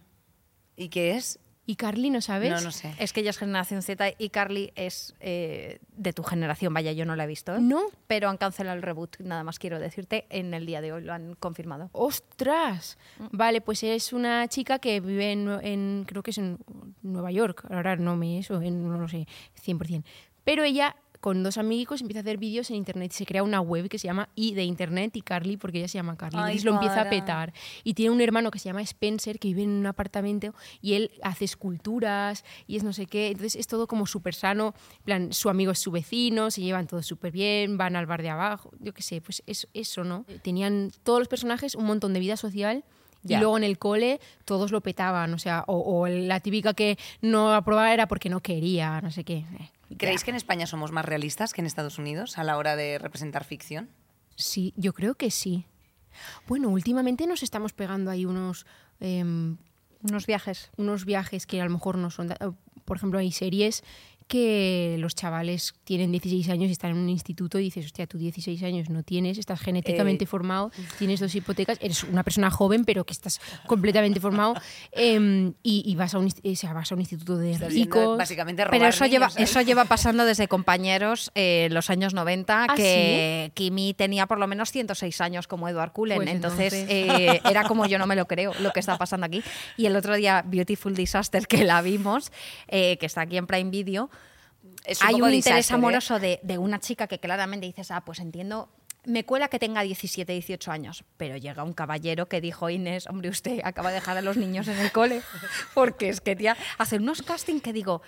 Speaker 1: ¿Y qué es?
Speaker 2: ¿Y Carly no sabes?
Speaker 1: No, no sé.
Speaker 3: Es que ella es generación Z y Carly es eh, de tu generación. Vaya, yo no la he visto. ¿eh?
Speaker 2: No.
Speaker 3: Pero han cancelado el reboot, nada más quiero decirte. En el día de hoy lo han confirmado.
Speaker 2: ¡Ostras! Vale, pues es una chica que vive en- creo que es en Nueva York, ahora no me eso, en- no lo sé, 100%. Pero ella con dos amigos empieza a hacer vídeos en internet y se crea una web que se llama I de internet y Carly porque ella se llama Carly.
Speaker 1: Ay,
Speaker 2: Entonces lo empieza a petar. Y tiene un hermano que se llama Spencer que vive en un apartamento y él hace esculturas y es no sé qué. Entonces es todo como súper sano. En plan, su amigo es su vecino, se llevan todos súper bien, van al bar de abajo. Yo qué sé, pues es, eso, ¿no? Tenían todos los personajes un montón de vida social.
Speaker 1: Ya.
Speaker 2: Y luego en el cole todos lo petaban, o sea, o, o la típica que no aprobaba era porque no quería, no sé qué. Eh,
Speaker 1: ¿Creéis que en España somos más realistas que en Estados Unidos a la hora de representar ficción?
Speaker 2: Sí, yo creo que sí. Bueno, últimamente nos estamos pegando ahí unos, em,
Speaker 3: Unos viajes.
Speaker 2: unos viajes que a lo mejor no son... da- Por ejemplo, hay series que los chavales tienen 16 años y están en un instituto y dices, hostia, tú 16 años no tienes, estás genéticamente
Speaker 1: Eh,
Speaker 2: formado, tienes dos hipotecas, eres una persona joven pero que estás completamente formado em, y, y vas, a un, o sea, vas a un instituto de
Speaker 1: Estás
Speaker 2: ricos.
Speaker 1: básicamente a robar
Speaker 3: Pero eso, lleva,
Speaker 1: niños, ¿sabes?
Speaker 3: eso lleva pasando desde compañeros eh, en los años 90,
Speaker 2: ¿Ah,
Speaker 3: que Kimi tenía por lo menos 106 años como Edward Cullen.
Speaker 2: Pues
Speaker 3: entonces
Speaker 2: entonces.
Speaker 3: eh, era como yo no me lo creo lo que está pasando aquí. Y el otro día, Beautiful Disaster, que la vimos, eh, que está aquí en Prime Video,
Speaker 1: Es un
Speaker 3: hay
Speaker 1: poco
Speaker 3: un interés
Speaker 1: ¿eh?
Speaker 3: amoroso de, de una chica que claramente dices, ah, pues entiendo. Me cuela que tenga 17, 18 años, pero llega un caballero que dijo Inés, hombre, usted acaba de dejar a los niños en el cole, porque es que, tía, hacer unos casting que digo,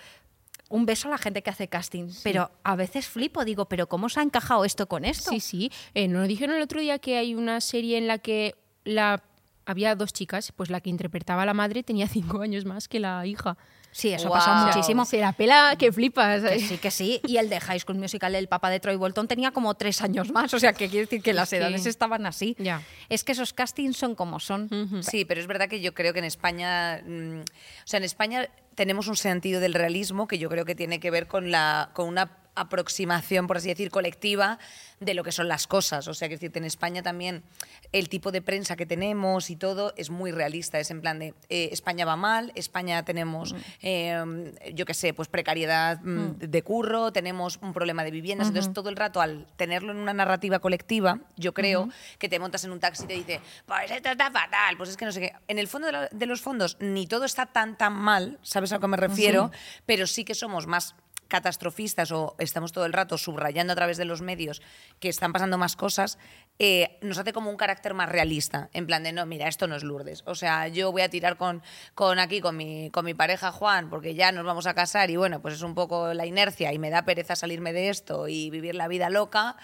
Speaker 3: un beso a la gente que hace casting, pero a veces flipo, digo, pero ¿cómo se ha encajado esto con esto?
Speaker 2: Sí, sí. Eh, ¿No dijeron el otro día que hay una serie en la que la había dos chicas? Pues la que interpretaba a la madre tenía cinco años más que la hija.
Speaker 3: Sí, eso
Speaker 1: Guau.
Speaker 3: ha pasado muchísimo.
Speaker 2: Se la pela que flipas.
Speaker 3: Que sí, que sí. Y el de High School Musical, el papá de Troy Bolton, tenía como tres años más. O sea, que quiere decir que las edades estaban así.
Speaker 2: Ya.
Speaker 3: Es que esos castings son como son.
Speaker 1: Sí, pero es verdad que yo creo que en España, mm, o sea, en España tenemos un sentido del realismo que yo creo que tiene que ver con la con una aproximación, por así decir, colectiva de lo que son las cosas. O sea, que en España también el tipo de prensa que tenemos y todo es muy realista. Es en plan de eh, España va mal, España tenemos, eh, yo qué sé, pues precariedad mm, de curro, tenemos un problema de viviendas. Entonces, todo el rato al tenerlo en una narrativa colectiva, yo creo que te montas en un taxi y te dice, pues esto está fatal, pues es que no sé qué. En el fondo de, la- de los fondos, ni todo está tan, tan mal, ¿sabes a lo que me refiero? Pero sí que somos más catastrofistas o estamos todo el rato subrayando a través de los medios que están pasando más cosas, eh, nos hace como un carácter más realista. En plan de, no, mira, esto no es Lourdes. O sea, yo voy a tirar con, con aquí, con mi, con mi pareja Juan, porque ya nos vamos a casar y bueno, pues es un poco la inercia y me da pereza salirme de esto y vivir la vida loca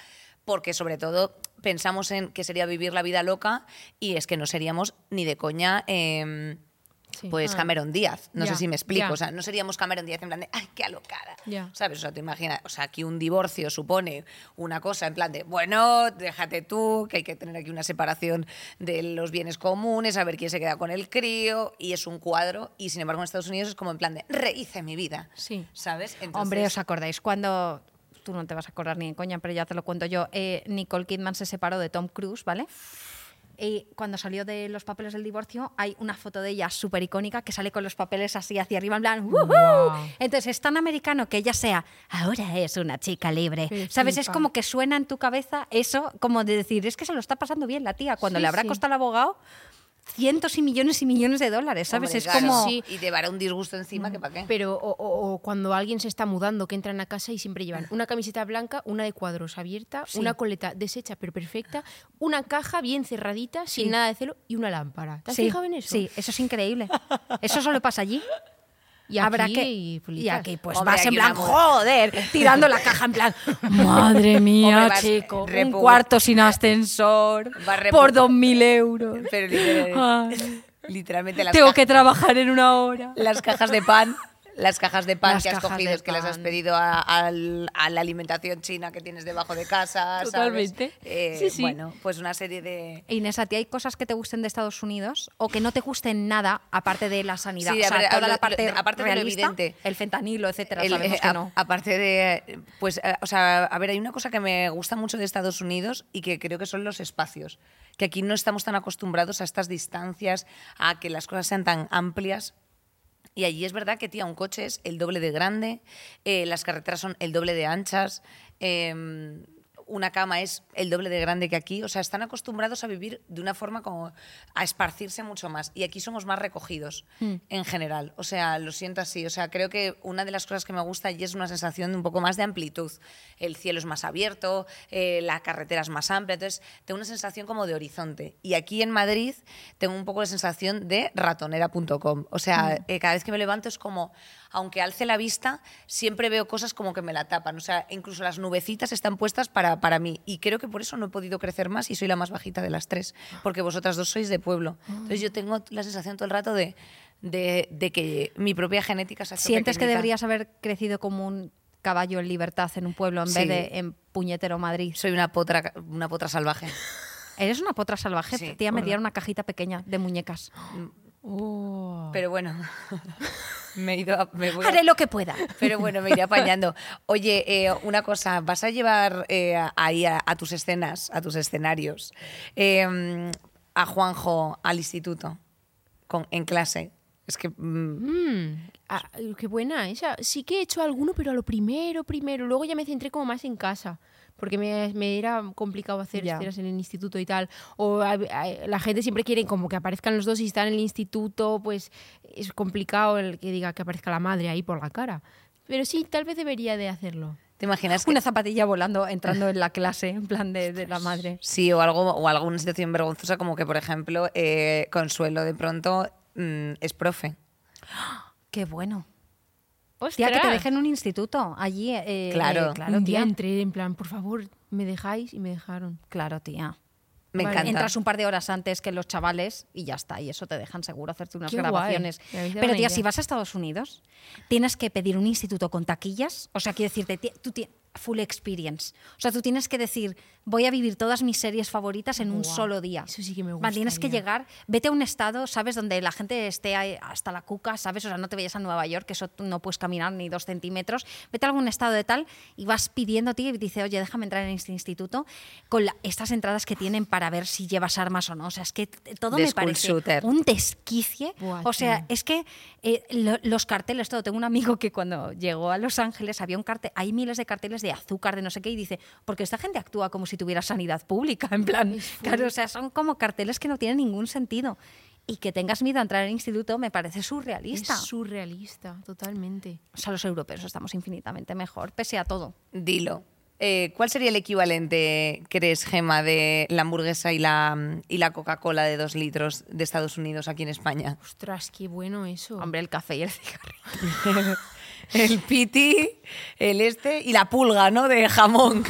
Speaker 1: porque sobre todo pensamos en que sería vivir la vida loca y es que no seríamos ni de coña em,
Speaker 2: Sí.
Speaker 1: pues
Speaker 2: Ah.
Speaker 1: Cameron Díaz. No sé si me explico.
Speaker 2: ya.
Speaker 1: O sea, no seríamos Cameron Díaz en plan de, ay, qué alocada.
Speaker 2: Ya.
Speaker 1: ¿Sabes? O sea, te imaginas, o sea, aquí un divorcio supone una cosa en plan de, bueno, déjate tú, que hay que tener aquí una separación de los bienes comunes, a ver quién se queda con el crío, y es un cuadro, y sin embargo en Estados Unidos es como en plan de, rehice mi vida.
Speaker 2: Sí.
Speaker 1: ¿Sabes?
Speaker 3: Hombre,
Speaker 1: Entonces-
Speaker 3: ¿os acordáis cuando... Tú no te vas a acordar ni en coña, pero ya te lo cuento yo. eh, Nicole Kidman se separó de Tom Cruise, ¿vale? Y cuando salió de los papeles del divorcio, hay una foto de ella súper icónica que sale con los papeles así hacia arriba, en plan. Entonces es tan americano que ella sea, ahora es una chica libre.
Speaker 2: Qué
Speaker 3: ¿Sabes? Es como que suena en tu cabeza eso, como de decir, es que se lo está pasando bien la tía, cuando
Speaker 2: Sí,
Speaker 3: le habrá
Speaker 2: sí.
Speaker 3: costado al abogado cientos y millones y millones de dólares, ¿sabes?
Speaker 1: Hombre,
Speaker 3: es
Speaker 1: claro,
Speaker 3: como...
Speaker 2: Sí.
Speaker 1: Y te llevará un disgusto encima que para qué.
Speaker 2: Pero o, o- o cuando alguien se está mudando, que entran a casa y siempre llevan una camiseta blanca, una de cuadros abierta,
Speaker 3: Sí.
Speaker 2: una coleta deshecha pero perfecta, una caja bien cerradita,
Speaker 3: Sí.
Speaker 2: sin nada de celo y una lámpara. ¿Te has
Speaker 3: Sí,
Speaker 2: fijado en eso?
Speaker 3: Sí, eso es increíble. Eso solo pasa allí.
Speaker 2: Y aquí,
Speaker 3: Habrá que.
Speaker 2: y
Speaker 3: Y aquí, pues
Speaker 1: Hombre,
Speaker 3: vas en plan, joder, tirando la caja en plan, madre mía,
Speaker 1: Hombre,
Speaker 3: chico, un cuarto sin ascensor, por dos mil euros.
Speaker 1: Pero literal-
Speaker 3: Ay,
Speaker 1: literalmente las,
Speaker 3: tengo que trabajar en una hora.
Speaker 1: las cajas de pan las cajas de pan
Speaker 3: Las
Speaker 1: que has cogido, que las has pedido a, la alimentación china que tienes debajo de casa. ¿sabes?
Speaker 2: Totalmente.
Speaker 1: Eh,
Speaker 2: Sí, sí.
Speaker 1: Bueno, pues una serie de.
Speaker 3: Inés, ¿a ti hay cosas que te gusten de Estados Unidos o que no te gusten nada aparte de la sanidad?
Speaker 1: Sí,
Speaker 3: o
Speaker 1: a
Speaker 3: sea,
Speaker 1: ver,
Speaker 3: toda
Speaker 1: lo-
Speaker 3: la parte
Speaker 1: lo- aparte de lo
Speaker 3: realista,
Speaker 1: evidente.
Speaker 3: el fentanilo, etcétera,
Speaker 1: El-
Speaker 3: sabemos
Speaker 1: eh,
Speaker 3: que
Speaker 1: a-
Speaker 3: no.
Speaker 1: Aparte de, pues, eh, o sea, a ver, hay una cosa que me gusta mucho de Estados Unidos y que creo que son los espacios. Que aquí no estamos tan acostumbrados a estas distancias, a que las cosas sean tan amplias. Y allí es verdad que, tía, un coche es el doble de grande, eh, las carreteras son el doble de anchas, eh, una cama es el doble de grande que aquí. O sea, están acostumbrados a vivir de una forma como a esparcirse mucho más. Y aquí somos más recogidos en general. O sea, lo siento así. O sea, creo que una de las cosas que me gusta allí es una sensación de un poco más de amplitud. El cielo es más abierto, eh, la carretera es más amplia. Entonces, tengo una sensación como de horizonte. Y aquí en Madrid tengo un poco la sensación de ratonera.com. O sea, eh, cada vez que me levanto es como, aunque alce la vista, siempre veo cosas como que me la tapan. O sea, incluso las nubecitas están puestas para, para mí. Y creo que por eso no he podido crecer más y soy la más bajita de las tres. Porque vosotras dos sois de pueblo. Entonces yo tengo la sensación todo el rato de, de, de que mi propia genética se ha hecho
Speaker 3: ¿Sientes que deberías haber crecido como un caballo en libertad en un pueblo en
Speaker 1: Sí.
Speaker 3: vez de en puñetero Madrid?
Speaker 1: Soy una potra, una potra salvaje.
Speaker 3: Eres una potra salvaje.
Speaker 1: Sí,
Speaker 3: Tía, me dieron una cajita pequeña de muñecas.
Speaker 2: Oh.
Speaker 1: Pero bueno, me he ido a- me voy a-
Speaker 3: Haré lo que pueda.
Speaker 1: Pero bueno, me iré apañando. Oye, eh, una cosa, ¿vas a llevar eh, ahí a, a tus escenas, a tus escenarios, eh, a Juanjo al instituto con, en clase? Es que... mm,
Speaker 2: Mm, ah, qué buena esa. Sí que he hecho alguno, pero a lo primero, primero. Luego ya me centré como más en casa. Porque me, me era complicado hacer
Speaker 3: Ya.
Speaker 2: escenas en el instituto y tal. O a- a- la gente siempre quiere como que aparezcan los dos y están en el instituto, pues es complicado el que diga que aparezca la madre ahí por la cara. Pero sí, tal vez debería de hacerlo.
Speaker 1: ¿Te imaginas que...
Speaker 3: Una zapatilla volando, entrando en la clase, en plan de, de la madre.
Speaker 1: Sí, o algo o alguna situación vergonzosa como que, por ejemplo, eh, Consuelo de pronto mm, es profe.
Speaker 3: Qué bueno. Tía, que te dejen un instituto allí. eh,
Speaker 1: Claro.
Speaker 3: eh, claro,
Speaker 2: un día
Speaker 3: tía.
Speaker 2: entré en plan, por favor, me dejáis y me dejaron.
Speaker 3: Claro, tía.
Speaker 1: Me
Speaker 2: Vale,
Speaker 1: encanta.
Speaker 3: Entras un par de horas antes que los chavales y ya está. Y eso te dejan seguro hacerte unas
Speaker 2: Qué
Speaker 3: grabaciones. Pero tía,
Speaker 2: idea.
Speaker 3: si vas a Estados Unidos, tienes que pedir un instituto con taquillas. O sea, quiero decirte, tú tienes full experience. O sea, tú tienes que decir, voy a vivir todas mis series favoritas en un
Speaker 2: Guau,
Speaker 3: solo día.
Speaker 2: eso sí que me
Speaker 3: Va, Tienes que llegar, vete a un estado, ¿sabes? Donde la gente esté hasta la cuca, ¿sabes? O sea, no te vayas a Nueva York, que eso tú no puedes caminar ni dos centímetros. Vete a algún estado de tal y vas pidiendo, tío, y dice, oye, déjame entrar en este instituto con la- estas entradas que tienen para ver si llevas armas o no. O sea, es que todo
Speaker 1: De
Speaker 3: me parece
Speaker 1: shooter.
Speaker 3: un desquicie.
Speaker 2: Buah,
Speaker 3: o sea, es que eh, lo- los carteles, todo. Tengo un amigo que cuando llegó a Los Ángeles había un cartel, hay miles de carteles de azúcar, de no sé qué, y dice, porque esta gente actúa como si tuviera sanidad pública, en plan, claro, o sea, son como carteles que no tienen ningún sentido. Y que tengas miedo a entrar al instituto me parece surrealista.
Speaker 2: Es surrealista, totalmente.
Speaker 3: O sea, los europeos estamos infinitamente mejor, pese a todo.
Speaker 1: Dilo. Eh, ¿Cuál sería el equivalente, crees, Gema, de la hamburguesa y la, y la Coca-Cola de dos litros de Estados Unidos aquí en España?
Speaker 2: Ostras, qué bueno eso.
Speaker 3: Hombre, el café y el cigarrillo.
Speaker 1: El piti, el este y la pulga, ¿no? De jamón.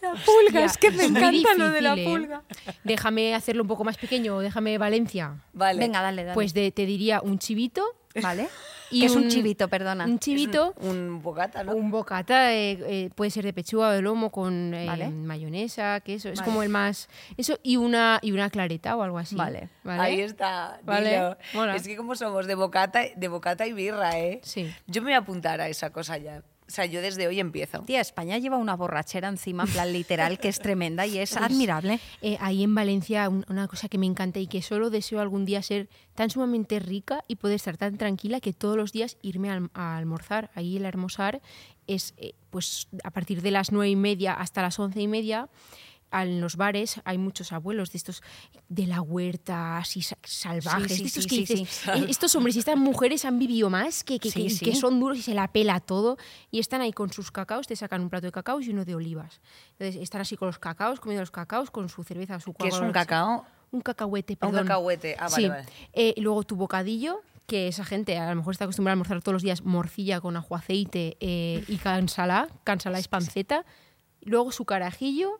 Speaker 3: La pulga, es que me encanta lo de la
Speaker 2: ¿eh?
Speaker 3: pulga.
Speaker 2: Déjame hacerlo un poco más pequeño, déjame Valencia.
Speaker 1: Vale.
Speaker 3: Venga, dale, dale.
Speaker 2: Pues de- te diría un chivito.
Speaker 3: ¿Vale?
Speaker 2: Y
Speaker 3: ¿Qué es un chivito, perdona?
Speaker 2: Un chivito,
Speaker 1: Un bocata, ¿no?
Speaker 2: un bocata, eh, eh, puede ser de pechuga o de lomo con eh,
Speaker 3: Vale.
Speaker 2: mayonesa, queso. Es
Speaker 3: Vale.
Speaker 2: como el más. Eso, y una, y una clareta o algo así.
Speaker 3: Vale.
Speaker 1: Ahí está.
Speaker 2: Vale.
Speaker 1: Es que como somos de bocata, de bocata y birra, ¿eh?
Speaker 2: Sí.
Speaker 1: Yo me voy a apuntar a esa cosa ya. O sea, yo desde hoy empiezo.
Speaker 3: Tía, España lleva una borrachera encima, en plan literal, que es tremenda y es admirable.
Speaker 2: Eh, ahí en Valencia, un- una cosa que me encanta y que solo deseo algún día ser tan sumamente rica y poder estar tan tranquila que todos los días irme a almorzar. Ahí el almorzar es, eh, pues, a partir de las nueve y media hasta las once y media. En los bares hay muchos abuelos de estos de la huerta, así sa- salvajes,
Speaker 3: Sí, sí,
Speaker 2: de estos
Speaker 3: sí,
Speaker 2: que dices. "Eh, estos hombres y estas mujeres han vivido más, que, que, que- que son duros y se la pela todo, y están ahí con sus cacaos, te sacan un plato de cacaos y uno de olivas. Entonces están así con los cacaos, comiendo los cacaos, con su cerveza, su
Speaker 1: ¿Qué es un cacao?
Speaker 2: Un cacahuete,
Speaker 1: Ah, un
Speaker 2: perdón.
Speaker 1: cacahuete. Ah, vale,
Speaker 2: Sí.
Speaker 1: vale.
Speaker 2: Eh, luego tu bocadillo, que esa gente a lo mejor está acostumbrada a almorzar todos los días morcilla con ajo aceite eh, y cansalá, cansalá es panceta. Luego su carajillo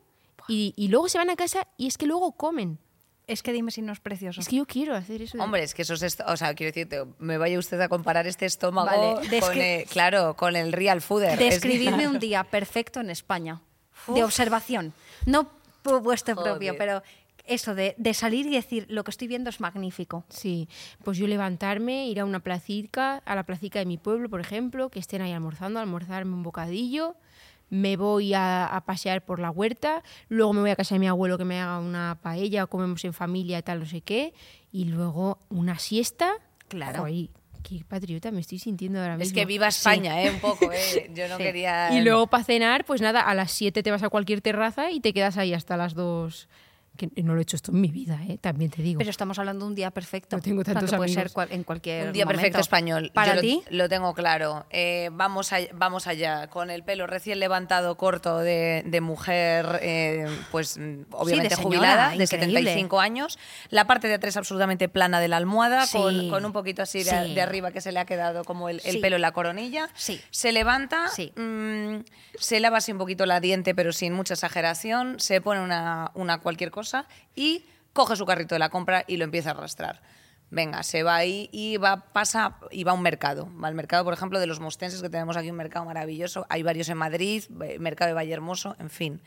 Speaker 2: y, y luego se van a casa y es que luego comen.
Speaker 3: Es que dime si no es precioso.
Speaker 2: Es que yo quiero hacer eso. de-
Speaker 1: Hombre, es que eso es, esto- o sea, quiero decirte, me vaya usted a comparar este estómago
Speaker 3: Vale,
Speaker 1: con, eh, claro, con el real fooder. Es-
Speaker 3: Describirme un día perfecto en España. De observación. No por vuestro
Speaker 1: Joder.
Speaker 3: propio, pero eso de, de salir y decir lo que estoy viendo es magnífico.
Speaker 2: Sí, pues yo levantarme, ir a una placica, a la placica de mi pueblo, por ejemplo, que estén ahí almorzando, almorzarme un bocadillo, me voy a, a pasear por la huerta, luego me voy a casa de mi abuelo que me haga una paella, comemos en familia, tal, no sé qué, y luego una siesta.
Speaker 3: Claro.
Speaker 2: Joder, qué patriota me estoy sintiendo ahora mismo.
Speaker 1: Es que viva
Speaker 2: Sí.
Speaker 1: España, ¿eh? Un poco, ¿eh? Yo no
Speaker 3: Sí.
Speaker 1: quería...
Speaker 2: Y luego para cenar, pues nada, a las 7 te vas a cualquier terraza y te quedas ahí hasta las 2. Que no lo he hecho esto en mi vida, ¿eh? también te digo.
Speaker 3: Pero estamos hablando de un día perfecto.
Speaker 2: No tengo tantos
Speaker 3: Tanto puede ser cual- en cualquier
Speaker 1: Un día perfecto español.
Speaker 3: ¿Para
Speaker 1: Yo
Speaker 3: ti?
Speaker 1: Lo, tengo claro. Eh, vamos, a- vamos allá. Con el pelo recién levantado, corto, de, de mujer, eh, pues mm, obviamente
Speaker 3: señora,
Speaker 1: jubilada, de
Speaker 3: increíble.
Speaker 1: 75 años. La parte de atrás absolutamente plana de la almohada,
Speaker 3: Sí.
Speaker 1: con, con un poquito así de,
Speaker 3: Sí.
Speaker 1: de arriba que se le ha quedado como el, el
Speaker 3: Sí.
Speaker 1: pelo en la coronilla.
Speaker 3: Sí.
Speaker 1: Se levanta,
Speaker 3: Sí.
Speaker 1: mm, se lava así un poquito la diente, pero sin mucha exageración. Se pone una, una cualquier cosa y coge su carrito de la compra y lo empieza a arrastrar. Venga, se va ahí y va, pasa y va a un mercado. Va al mercado, por ejemplo, de los mostenses, que tenemos aquí un mercado maravilloso. Hay varios en Madrid, eh, mercado de Vallehermoso, en fin.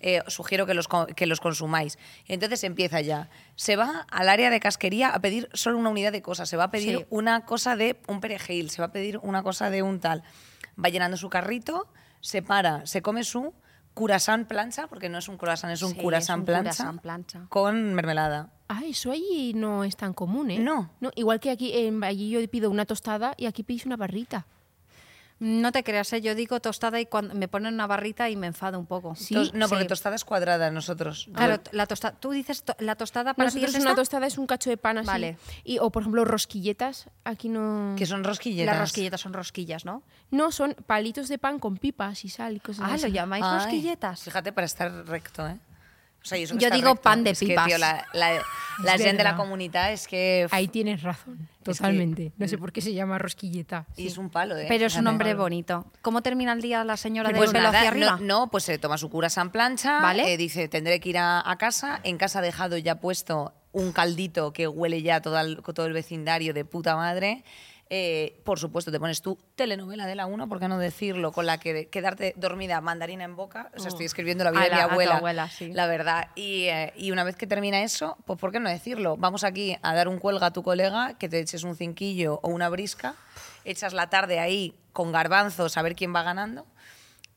Speaker 1: Eh, sugiero que los, que los consumáis. Entonces empieza ya. Se va al área de casquería a pedir solo una unidad de cosas. Se va a pedir
Speaker 3: Sí.
Speaker 1: una cosa de un perejil, se va a pedir una cosa de un tal. Va llenando su carrito, se para, se come su curasán plancha, porque no es un croissant, es un
Speaker 3: Sí,
Speaker 1: curasán plancha,
Speaker 3: plancha.
Speaker 1: con mermelada.
Speaker 2: Ah, eso ahí no es tan común, ¿eh?
Speaker 1: No.
Speaker 2: Igual que aquí, en, allí yo pido una tostada y aquí pedís una barrita.
Speaker 3: No te creas, ¿eh? yo digo tostada y cuando me ponen una barrita y me enfado un poco.
Speaker 2: Sí,
Speaker 1: no, porque
Speaker 3: sí.
Speaker 1: tostada es cuadrada nosotros.
Speaker 3: Claro, la tostada. Tú dices to- la tostada para ti
Speaker 2: Nosotros
Speaker 3: es
Speaker 2: una
Speaker 3: esta?
Speaker 2: tostada es un cacho de pan así.
Speaker 3: Vale.
Speaker 2: Y, o, por ejemplo, rosquilletas. Aquí no...
Speaker 1: Que son rosquilletas.
Speaker 3: Las rosquilletas son rosquillas, ¿no?
Speaker 2: No, son palitos de pan con pipas y sal y cosas
Speaker 3: Ah,
Speaker 2: así.
Speaker 3: lo llamáis
Speaker 1: Ay,
Speaker 3: rosquilletas.
Speaker 1: Fíjate, para estar recto, ¿eh? O sea, que
Speaker 3: Yo digo
Speaker 1: recto.
Speaker 3: pan de
Speaker 1: Es que,
Speaker 3: pipas.
Speaker 1: tío, la, la- la gente de la comunidad es que...
Speaker 2: Ahí tienes razón,
Speaker 1: que-
Speaker 2: totalmente. No sé por qué se llama rosquilleta.
Speaker 1: Y
Speaker 2: sí.
Speaker 1: es un palo, ¿eh?
Speaker 3: Pero es un nombre bonito. ¿Cómo termina el día la señora de
Speaker 1: Pues nada,
Speaker 3: hacia arriba?
Speaker 1: no, no, pues se toma su cura San Plancha,
Speaker 3: Vale.
Speaker 1: eh, dice, tendré que ir a, a casa, en casa ha dejado ya puesto un caldito que huele ya todo el, todo el vecindario de puta madre. Eh, por supuesto, te pones tu telenovela de la 1, ¿por qué no decirlo? Con la que quedarte dormida, mandarina en boca. O sea, estoy escribiendo la vida
Speaker 3: A
Speaker 1: de
Speaker 3: la-
Speaker 1: mi abuela.
Speaker 3: abuela, sí.
Speaker 1: La verdad. Y, eh, y una vez que termina eso, pues ¿por qué no decirlo? Vamos aquí a dar un cuelga a tu colega, que te eches un cinquillo o una brisca, echas la tarde ahí con garbanzos a ver quién va ganando.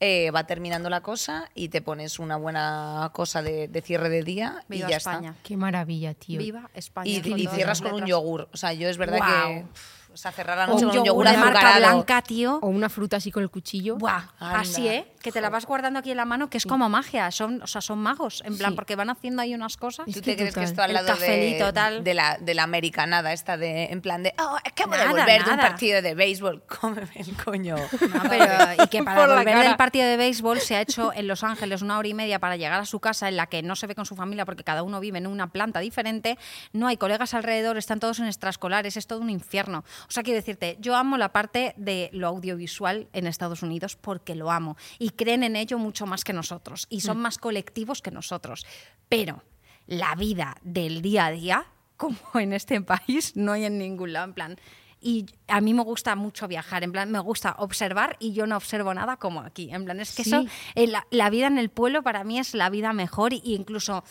Speaker 1: eh, va terminando la cosa y te pones una buena cosa de, de cierre de día
Speaker 3: Viva
Speaker 1: y ya
Speaker 3: España.
Speaker 1: está.
Speaker 2: Qué maravilla, tío.
Speaker 3: Viva España.
Speaker 1: Y,
Speaker 3: con
Speaker 1: y cierras con un yogur. O sea, yo es verdad que o sea, cerrar la
Speaker 3: Un
Speaker 1: noche con un
Speaker 3: yogur
Speaker 1: yogur
Speaker 3: de marca
Speaker 1: azucarado.
Speaker 3: blanca, tío.
Speaker 2: O una fruta así con el cuchillo.
Speaker 3: Buah,
Speaker 1: Anda.
Speaker 3: así, ¿eh? Que te la vas guardando aquí en la mano, que es como magia. Son, o sea, son magos, en plan,
Speaker 2: Sí.
Speaker 3: porque van haciendo ahí unas cosas.
Speaker 1: ¿Tú te crees que
Speaker 2: total.
Speaker 1: esto al lado
Speaker 3: cafelito,
Speaker 1: de,
Speaker 3: tal.
Speaker 4: de la, de la americanada esta de en plan de oh, acabo
Speaker 3: Nada,
Speaker 1: de volver de un partido de béisbol? Cómeme el coño.
Speaker 3: No, pero, y que para volver del partido de béisbol se ha hecho en Los Ángeles una hora y media para llegar a su casa en la que no se ve con su familia porque cada uno vive en una planta diferente, no hay colegas alrededor, están todos en extraescolares, es todo un infierno. O sea, quiero decirte, yo amo la parte de lo audiovisual en Estados Unidos porque lo amo y creen en ello mucho más que nosotros y son más colectivos que nosotros. Pero la vida del día a día, como en este país, no hay en ningún lado, en plan... Y a mí me gusta mucho viajar, en plan, me gusta observar y yo no observo nada como aquí. En plan, es que
Speaker 2: Sí.
Speaker 3: eso, eh, la, la vida en el pueblo para mí es la vida mejor y incluso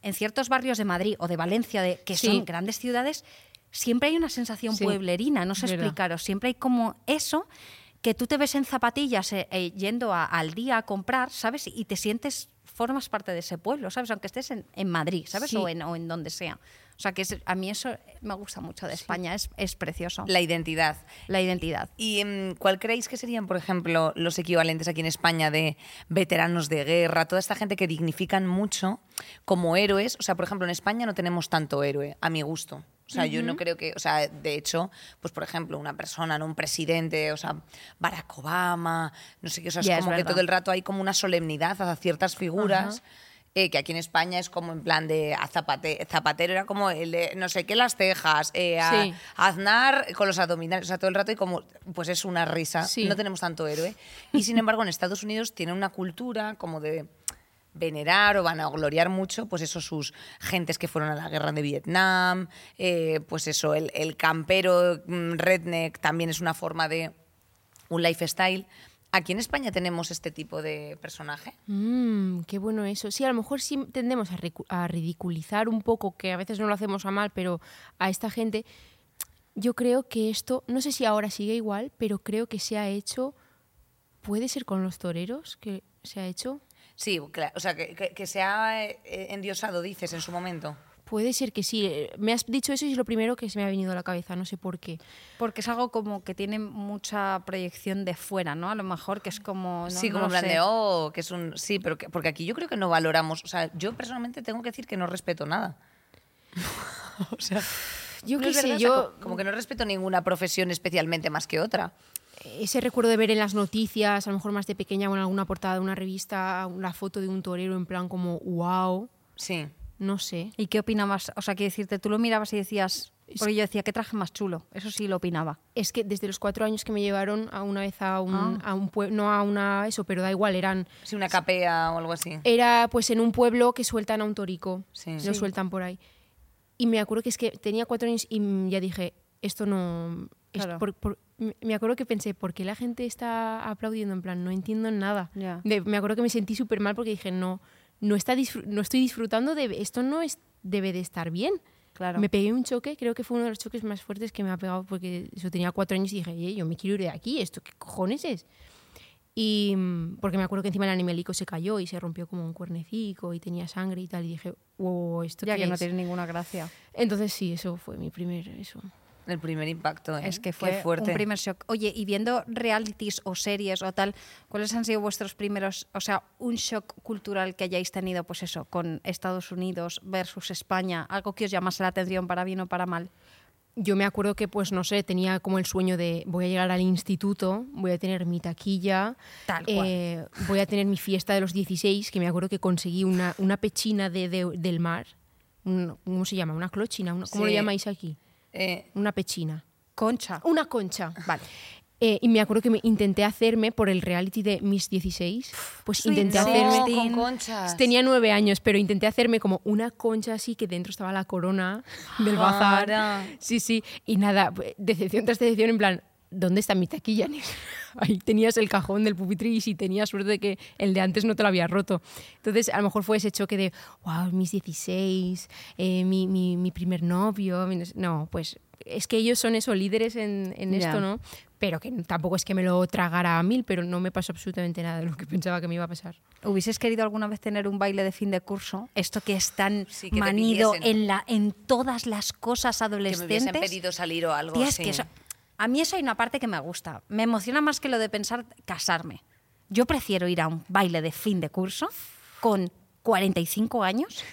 Speaker 3: en ciertos barrios de Madrid o de Valencia, de, que
Speaker 2: Sí.
Speaker 3: son grandes ciudades, siempre hay una sensación
Speaker 2: Sí,
Speaker 3: pueblerina, no sé
Speaker 2: verdad.
Speaker 3: explicaros, siempre hay como eso que tú te ves en zapatillas eh, eh, yendo a- al día a comprar, ¿sabes? Y te sientes, formas parte de ese pueblo, ¿sabes? Aunque estés en, en Madrid, ¿sabes?
Speaker 2: Sí.
Speaker 3: O, en, o en donde sea. O sea, que es- a mí eso me gusta mucho de España, es, es precioso.
Speaker 1: La identidad.
Speaker 3: La identidad.
Speaker 1: ¿Y mm, cuál creéis que serían, por ejemplo, los equivalentes aquí en España de veteranos de guerra, toda esta gente que dignifican mucho como héroes? O sea, por ejemplo, en España no tenemos tanto héroe, a mi gusto. O sea, yo no creo que, o sea, de hecho, pues por ejemplo, una persona, ¿no? un presidente, o sea, Barack Obama, no sé qué, o sea, es como que todo el rato hay como una solemnidad hacia ciertas figuras. eh, que aquí en España es como en plan de a Zapate- Zapatero era como el de no sé qué las cejas, eh, a-
Speaker 2: Sí.
Speaker 1: Aznar con los abdominales, o sea, todo el rato y como, pues es una risa,
Speaker 2: Sí.
Speaker 1: no tenemos tanto héroe. Y sin embargo, en Estados Unidos tienen una cultura como de venerar o van a gloriar mucho, pues eso, sus gentes que fueron a la guerra de Vietnam, eh, pues eso, el, campero mm, redneck también es una forma de un lifestyle. Aquí en España tenemos este tipo de personaje.
Speaker 2: Mm, qué bueno eso. Sí, a lo mejor sí tendemos a ridiculizar un poco, que a veces no lo hacemos a mal, pero a esta gente, yo creo que esto, no sé si ahora sigue igual, pero creo que se ha hecho, puede ser con los toreros, que se ha hecho.
Speaker 1: Sí, claro, o sea, que, que- que se ha eh, endiosado, dices, en su momento.
Speaker 2: Puede ser que sí. Eh, Me has dicho eso y es lo primero que se me ha venido a la cabeza, no sé por qué.
Speaker 3: Porque es algo como que tiene mucha proyección de fuera, ¿no? A lo mejor que es como... no-
Speaker 1: sí,
Speaker 3: no
Speaker 1: como en
Speaker 3: lo
Speaker 1: plan
Speaker 3: sé.
Speaker 1: de, oh, que es un... Sí, pero que- porque aquí yo creo que no valoramos... O sea, yo personalmente tengo que decir que no respeto nada. o sea,
Speaker 2: Yo
Speaker 1: no
Speaker 2: qué
Speaker 1: verdad,
Speaker 2: sé,
Speaker 1: o sea,
Speaker 2: yo
Speaker 1: co- como que no respeto ninguna profesión especialmente más que otra.
Speaker 2: Ese recuerdo de ver en las noticias, a lo mejor más de pequeña o en alguna portada de una revista, la foto de un torero en plan como, wow,
Speaker 1: Sí.
Speaker 2: no sé.
Speaker 3: ¿Y qué opinabas? O sea, quiero decirte, tú lo mirabas y decías... Porque yo decía, ¿qué traje más chulo? Eso sí lo opinaba.
Speaker 2: Es que desde los cuatro años que me llevaron a una vez a un,
Speaker 3: Ah.
Speaker 2: a un pueblo, no a una eso, pero da igual, eran
Speaker 1: Sí, una capea o algo así.
Speaker 2: era pues en un pueblo que sueltan a un torico,
Speaker 1: Sí.
Speaker 2: lo
Speaker 1: Sí.
Speaker 2: sueltan por ahí. Y me acuerdo que es que tenía cuatro años y ya dije, esto no... es
Speaker 3: Claro.
Speaker 2: por- por- me- acuerdo que pensé, ¿por qué la gente está aplaudiendo? En plan, no entiendo nada.
Speaker 3: Ya.
Speaker 2: De- me acuerdo que me sentí súper mal porque dije, no, no, está no estoy disfrutando de... Esto no es, debe de estar bien.
Speaker 3: Claro.
Speaker 2: Me pegué un choque, creo que fue uno de los choques más fuertes que me ha pegado porque yo tenía cuatro años y dije, "Oye, yo me quiero ir de aquí, ¿esto qué cojones es? Y mm, porque me acuerdo que encima el animalico se cayó y se rompió como un cuernecico y tenía sangre y tal, y dije, wow, ¿esto
Speaker 3: Ya
Speaker 2: qué
Speaker 3: que no
Speaker 2: es?".
Speaker 3: tiene ninguna gracia.
Speaker 2: Entonces sí, eso fue mi primer, eso.
Speaker 1: El primer impacto, ¿eh?
Speaker 3: Es que
Speaker 1: Qué
Speaker 3: fue
Speaker 1: fuerte.
Speaker 3: un primer shock. Oye, y viendo realities o series o tal, ¿cuáles han sido vuestros primeros, o sea, un shock cultural que hayáis tenido, pues eso, con Estados Unidos versus España? Algo que os llamase la atención para bien o para mal.
Speaker 2: Yo me acuerdo que, pues no sé, tenía como el sueño de voy a llegar al instituto, voy a tener mi taquilla,
Speaker 3: Tal cual.
Speaker 2: eh, voy a tener mi fiesta de los 16, que me acuerdo que conseguí una, una pechina de, de- del mar, un- ¿cómo se llama? Una clochina, una- ¿cómo lo
Speaker 1: Sí.
Speaker 2: llamáis aquí?
Speaker 1: Eh,
Speaker 2: Una pechina.
Speaker 3: Concha.
Speaker 2: Una concha, vale. Eh, y me acuerdo que me intenté hacerme por el reality de Miss 16, pues intenté
Speaker 3: no,
Speaker 2: hacerme...
Speaker 1: Con conchas.
Speaker 2: Tenía nueve años, pero intenté hacerme como una concha así que dentro estaba la corona del bazar.
Speaker 1: Para.
Speaker 2: Sí, sí. Y nada, decepción tras decepción, en plan, ¿dónde está mi taquilla? Ahí tenías el cajón del pupitre y si tenías suerte de que el de antes no te lo había roto. Entonces, a lo mejor fue ese choque de, wow, mis 16, eh, mi, mi, mi primer novio. no pues es que ellos son eso, líderes en, en
Speaker 3: Ya.
Speaker 2: esto, ¿no? Pero que tampoco es que me lo tragara a mil, pero no me pasó absolutamente nada de lo que pensaba que me iba a pasar.
Speaker 3: ¿Hubieses querido alguna vez tener un baile de fin de curso? Esto que es tan
Speaker 1: Sí, que
Speaker 3: manido en, la, en todas las cosas
Speaker 1: que me hubiesen
Speaker 3: adolescentes.
Speaker 1: pedido salir o algo
Speaker 3: Tía, es
Speaker 1: así.
Speaker 3: que eso- a mí eso hay una parte que me gusta. Me emociona más que lo de pensar casarme. Yo prefiero ir a un baile de fin de curso con 45 años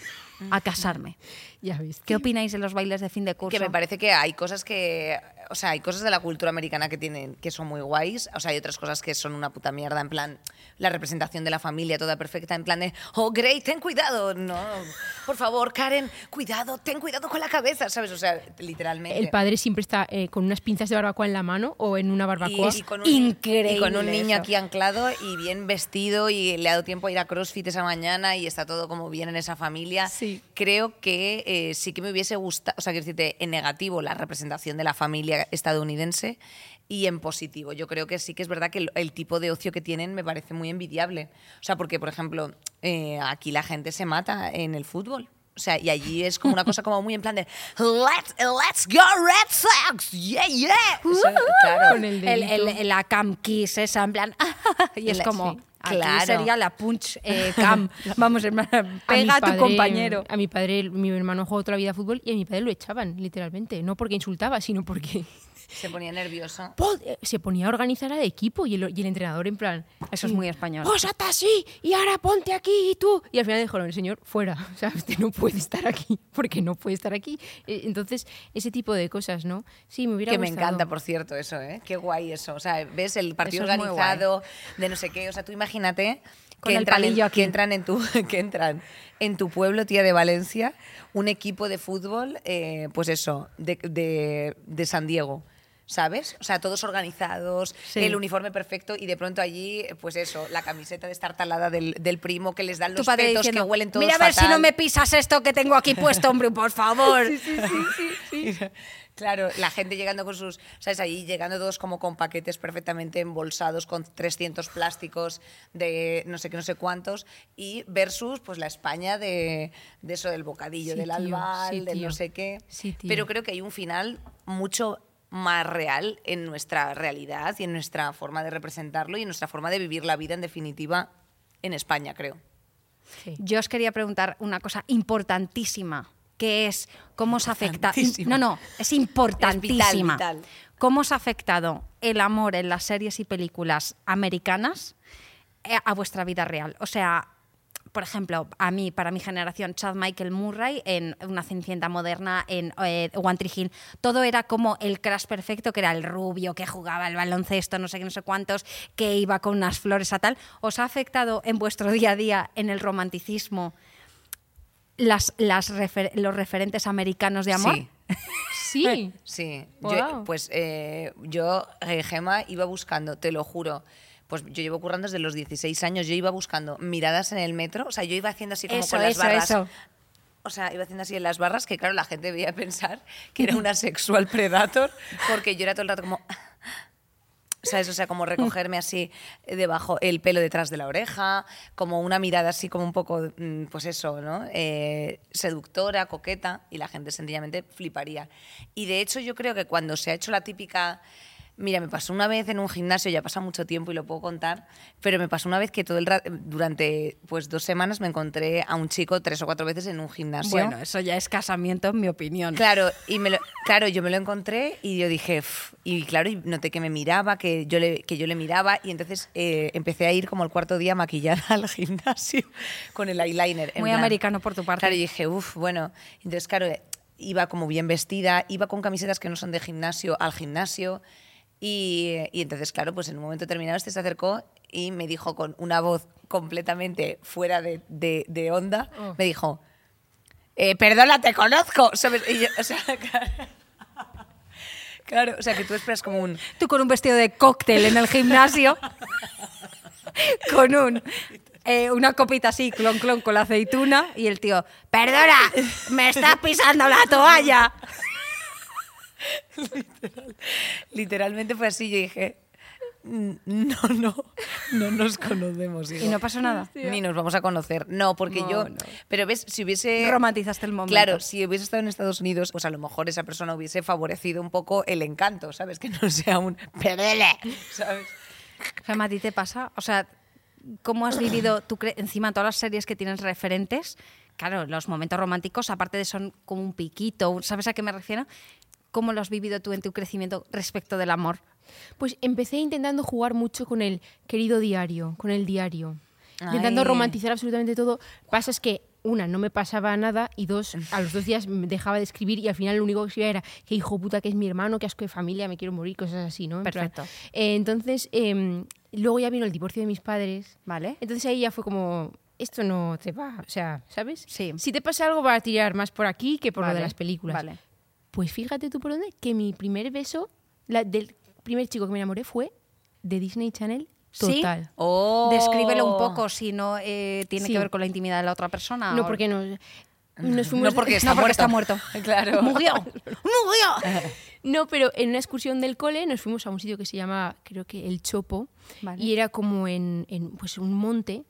Speaker 3: a casarme.
Speaker 2: Ya ves.
Speaker 3: ¿Qué opináis de los bailes de fin de curso?
Speaker 1: Que me parece que hay cosas que. O sea, hay cosas de la cultura americana que tienen que son muy guays. O sea, hay otras cosas que son una puta mierda. En plan, la representación de la familia toda perfecta. En plan de, oh, Grey, ten cuidado. No, por favor, Karen, cuidado, ten cuidado con la cabeza, ¿sabes? O sea, literalmente.
Speaker 2: El padre siempre está eh, con unas pinzas de barbacoa en la mano o en una barbacoa.
Speaker 1: Y, y con un,
Speaker 3: Increíble
Speaker 1: y con un niño
Speaker 3: eso.
Speaker 1: aquí anclado y bien vestido y le ha dado tiempo a ir a CrossFit esa mañana y está todo como bien en esa familia.
Speaker 2: Sí.
Speaker 1: Creo que eh, sí que me hubiese gustado, o sea, quiero decirte, en negativo la representación de la familia estadounidense y en positivo. Yo creo que sí que es verdad que el, el tipo de ocio que tienen me parece muy envidiable. O sea, porque, por ejemplo, eh, aquí la gente se mata en el fútbol. O sea, y allí es como una cosa como muy en plan de let's, let's go Red Sox, yeah, yeah. O sea, claro.
Speaker 2: Con el
Speaker 3: el, el- la cam kiss esa, en plan... y es como...
Speaker 1: sí,
Speaker 3: aquí
Speaker 1: claro.
Speaker 3: sería la punch eh, cam. Vamos, hermana,
Speaker 2: A
Speaker 3: pega a tu
Speaker 2: padre-
Speaker 3: compañero.
Speaker 2: A mi padre, mi hermano jugó toda la vida a fútbol y a mi padre lo echaban, literalmente. No porque insultaba, sino porque
Speaker 1: Se ponía nervioso.
Speaker 2: eh, se ponía a organizar al equipo y el, y el entrenador en plan...
Speaker 3: Eso es muy español.
Speaker 2: Pues hasta así y ahora ponte aquí y tú. Y al final dijo, el señor, fuera. O sea, usted no puede estar aquí porque no puede estar aquí. Eh, Entonces, ese tipo de cosas, ¿no? Sí, me hubiera
Speaker 1: Que me encanta, por cierto, eso, ¿eh? Qué guay eso. O sea, ves el partido
Speaker 3: es
Speaker 1: organizado de no sé qué. O sea, tú imagínate
Speaker 3: Con
Speaker 1: que
Speaker 3: el
Speaker 1: entran, en,
Speaker 3: palillo aquí.
Speaker 1: que entran en tu que entran en tu pueblo, tía de Valencia, un equipo de fútbol, eh, pues eso, de, de, de San Diego. ¿Sabes? O sea, todos organizados,
Speaker 3: Sí.
Speaker 1: el uniforme perfecto y de pronto allí, pues eso, la camiseta de estar talada del, del primo que les dan los
Speaker 3: padre
Speaker 1: petos
Speaker 3: diciendo,
Speaker 1: que huelen todos
Speaker 3: mira a ver si no
Speaker 1: fatal".
Speaker 3: me pisas esto que tengo aquí puesto, hombre, por favor.
Speaker 1: Claro, la gente llegando con sus, ¿sabes? Ahí llegando todos como con paquetes perfectamente embolsados, con 300 plásticos de no sé qué, no sé cuántos, y versus pues la España de, de eso del bocadillo,
Speaker 2: Sí,
Speaker 1: del albal,
Speaker 2: sí,
Speaker 1: del no sé qué.
Speaker 2: Sí, tío.
Speaker 1: Pero creo que hay un final mucho más real en nuestra realidad y en nuestra forma de representarlo y en nuestra forma de vivir la vida en definitiva en España, creo.
Speaker 2: Sí.
Speaker 3: Yo os quería preguntar una cosa importantísima, que es cómo os afecta. No, no, es importantísima.
Speaker 1: vital.
Speaker 3: ¿Cómo os ha afectado el amor en las series y películas americanas eh, a vuestra vida real? O sea, por ejemplo, a mí, para mi generación, Chad Michael Murray en Una Cenicienta Moderna, en eh, One Tree Hill, todo era como el crash perfecto, que era el rubio, que jugaba al baloncesto, no sé qué, no sé cuántos, que iba con unas flores a tal. ¿Os ha afectado en vuestro día a día, en el romanticismo, las, las refer- los referentes americanos de amor?
Speaker 1: Sí.
Speaker 2: Sí.
Speaker 1: Sí, yo, pues eh, yo, eh, Gema, iba buscando, te lo juro, pues yo llevo currando desde los 16 años, yo iba buscando miradas en el metro, o sea, yo iba haciendo así como
Speaker 3: Eso,
Speaker 1: con las
Speaker 3: eso,
Speaker 1: barras.
Speaker 3: eso.
Speaker 1: O sea, iba haciendo así en las barras, que claro, la gente veía pensar que era una sexual predator, porque yo era todo el rato como... ¿Sabes? O sea, como recogerme así debajo, el pelo detrás de la oreja, como una mirada así como un poco, mm, pues eso, ¿no? Eh, seductora, coqueta, y la gente sencillamente fliparía. Y de hecho yo creo que cuando se ha hecho la típica... Mira, me pasó una vez en un gimnasio, ya pasa mucho tiempo y lo puedo contar, pero me pasó una vez que todo el ra- durante pues dos semanas me encontré a un chico tres o cuatro veces en un gimnasio.
Speaker 3: Bueno, eso ya es casamiento, en mi opinión.
Speaker 1: Claro, y me lo- claro, yo me lo encontré y yo dije, y claro, y noté que me miraba, que yo le, que yo le miraba, y entonces eh, empecé a ir como el cuarto día maquillada al gimnasio con el eyeliner.
Speaker 3: Muy
Speaker 1: plan.
Speaker 3: americano por tu parte.
Speaker 1: Claro, y dije, uff, bueno, entonces claro, iba como bien vestida, iba con camisetas que no son de gimnasio al gimnasio, y, y entonces claro, pues en un momento determinado este se acercó y me dijo con una voz completamente fuera de, de- de onda,
Speaker 2: Oh.
Speaker 1: me dijo, eh, perdona, te conozco. ¿sabes? Y yo, o sea, claro, claro, o sea, que tú esperas como un...
Speaker 3: Tú con un vestido de cóctel en el gimnasio, con un, eh, una copita así, clon clon con la aceituna, y el tío, perdona, me estás pisando la toalla.
Speaker 1: Literalmente fue así, yo dije, "Mm, no, no, no nos conocemos.
Speaker 3: Y
Speaker 1: hijo".
Speaker 3: no pasó nada.
Speaker 1: Ni nos vamos a conocer. No, porque
Speaker 3: No,
Speaker 1: yo...
Speaker 3: no.
Speaker 1: Pero ves, si hubiese...
Speaker 3: Romantizaste el momento.
Speaker 1: Claro, si hubiese estado en Estados Unidos, pues a lo mejor esa persona hubiese favorecido un poco el encanto, ¿sabes? Que no sea un... ¡Perdele! ¿Sabes?
Speaker 3: Gemma, ¿a ti te pasa? O sea, ¿cómo has vivido tú encima todas las series que tienes referentes? Claro, los momentos románticos, aparte de son como un piquito, ¿sabes a qué me refiero? ¿Cómo lo has vivido tú en tu crecimiento respecto del amor?
Speaker 2: Pues empecé intentando jugar mucho con el querido diario, con el diario. Intentando romantizar absolutamente todo. Pasa es que, una, no me pasaba nada y dos, a los dos días me dejaba de escribir y al final lo único que escribía era que hijo puta que es mi hermano, que asco de familia, me quiero morir, cosas así, ¿no? En plan,
Speaker 3: Perfecto.
Speaker 2: eh, entonces, em, luego ya vino el divorcio de mis padres.
Speaker 3: ¿Vale?
Speaker 2: Entonces ahí ya fue como, esto no te va, o sea, ¿sabes?
Speaker 3: Sí.
Speaker 2: Si te pasa algo va a tirar más por aquí que por lo de las películas.
Speaker 3: vale.
Speaker 2: Pues fíjate tú por dónde, que mi primer beso, la, del primer chico que me enamoré fue de Disney Channel
Speaker 3: ¿Sí?
Speaker 2: total.
Speaker 1: Oh.
Speaker 3: Descríbelo un poco si no eh, tiene
Speaker 2: Sí.
Speaker 3: que ver con la intimidad de la otra persona.
Speaker 2: No,
Speaker 3: o-
Speaker 2: porque nos fuimos...
Speaker 1: No porque está
Speaker 3: no, porque
Speaker 1: muerto.
Speaker 3: está muerto.
Speaker 1: Claro.
Speaker 3: Murió. Murió.
Speaker 2: No, pero en una excursión del cole nos fuimos a un sitio que se llama, creo que El Chopo,
Speaker 3: Vale.
Speaker 2: y era como en, en, pues un monte,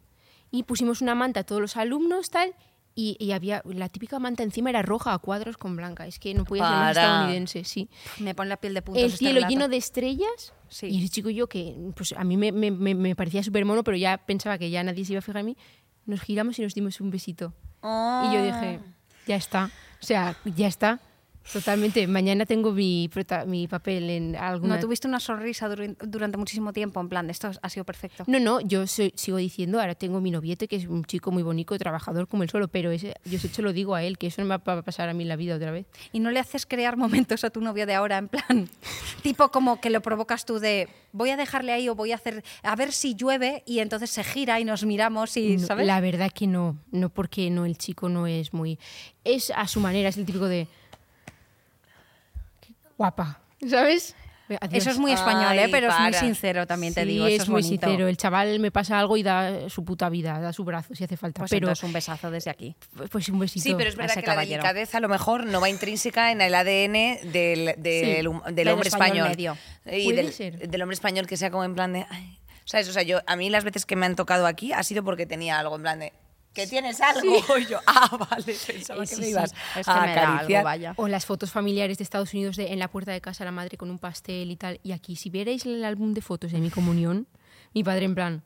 Speaker 2: y pusimos una manta a todos los alumnos, tal, y, y había, la típica manta encima era roja a cuadros con blanca, es que no podía ser más estadounidense, sí.
Speaker 3: Me pone la piel de puntos.
Speaker 2: El
Speaker 3: este
Speaker 2: cielo
Speaker 3: relato.
Speaker 2: lleno de estrellas,
Speaker 3: Sí.
Speaker 2: y ese chico y yo, que pues a mí me, me- me- me parecía súper mono, pero ya pensaba que ya nadie se iba a fijar en mí, nos giramos y nos dimos un besito. Y yo dije, ya está. O sea, ya está. Totalmente. Mañana tengo mi, papel en alguna...
Speaker 3: No tuviste una sonrisa durante muchísimo tiempo, en plan, esto ha sido perfecto.
Speaker 2: No, no, yo soy- sigo diciendo, ahora tengo mi noviete, que es un chico muy bonito, trabajador como él solo, pero ese, yo hecho lo digo a él, que eso no me va a pasar a mí en la vida otra vez.
Speaker 3: Y no le haces crear momentos a tu novio de ahora, en plan, tipo como que lo provocas tú de voy a dejarle ahí o voy a hacer, a ver si llueve y entonces se gira y nos miramos y,
Speaker 2: No,
Speaker 3: ¿sabes?
Speaker 2: La verdad que no, no porque no, el chico no es muy... Es a su manera, es el típico de... "Qué Guapa, ¿sabes? Adiós.
Speaker 3: Eso es muy español, ¿eh? Pero es muy sincero, también te digo.
Speaker 2: es,
Speaker 3: eso es
Speaker 2: muy
Speaker 3: bonito.
Speaker 2: sincero. El chaval me pasa algo y da su puta vida, da su brazo si hace falta.
Speaker 3: Pues
Speaker 2: pero
Speaker 3: un besazo desde aquí.
Speaker 2: pues un besito.
Speaker 1: Sí, pero es verdad que la delicadeza a lo mejor no va intrínseca en el ADN del, del,
Speaker 2: Sí,
Speaker 1: hombre
Speaker 3: español
Speaker 1: español.
Speaker 3: medio.
Speaker 1: Y
Speaker 2: Puede
Speaker 1: del,
Speaker 2: ser.
Speaker 1: del hombre español que sea como en plan de... ay, ¿Sabes? O sea, yo, a mí las veces que me han tocado aquí ha sido porque tenía algo en plan de... ¿Que tienes algo? Y yo, ah, vale, pensaba
Speaker 2: Eh,
Speaker 1: que
Speaker 2: sí,
Speaker 1: me
Speaker 2: sí.
Speaker 1: ibas
Speaker 3: Es que
Speaker 1: a
Speaker 3: me da algo, vaya.
Speaker 2: O las fotos familiares de Estados Unidos de, en la puerta de casa la madre con un pastel y tal. Y aquí, si vierais el álbum de fotos de mi comunión, mi padre en plan...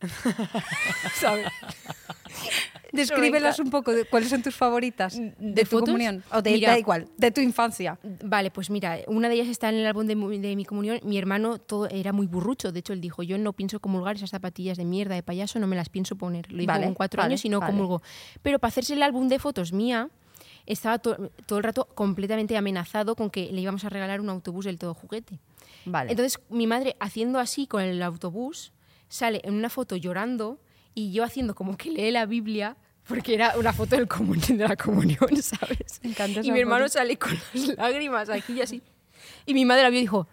Speaker 2: ¿Sabes?
Speaker 3: Descríbelas un poco, de, ¿cuáles son tus favoritas de,
Speaker 2: ¿De
Speaker 3: tu
Speaker 2: fotos?
Speaker 3: comunión? O de,
Speaker 2: Mira.
Speaker 3: da igual, de tu infancia.
Speaker 2: Vale, pues mira, una de ellas está en el álbum de, mi comunión. Mi hermano todo era muy burrucho. De hecho, él dijo, yo no pienso comulgar esas zapatillas de mierda de payaso, no me las pienso poner. Lo dijo
Speaker 3: Vale,
Speaker 2: con cuatro
Speaker 3: vale,
Speaker 2: años y no
Speaker 3: vale.
Speaker 2: comulgó. Pero para hacerse el álbum de fotos mía, estaba to- todo el rato completamente amenazado con que le íbamos a regalar un autobús del todo juguete.
Speaker 3: Vale.
Speaker 2: Entonces, mi madre haciendo así con el autobús, sale en una foto llorando y yo haciendo como que lee la Biblia, porque era una foto del comun- de la comunión, ¿sabes?
Speaker 3: Me encanta
Speaker 2: y mi hermano
Speaker 3: foto.
Speaker 2: sale con las lágrimas aquí y así. Y mi madre la vio y dijo,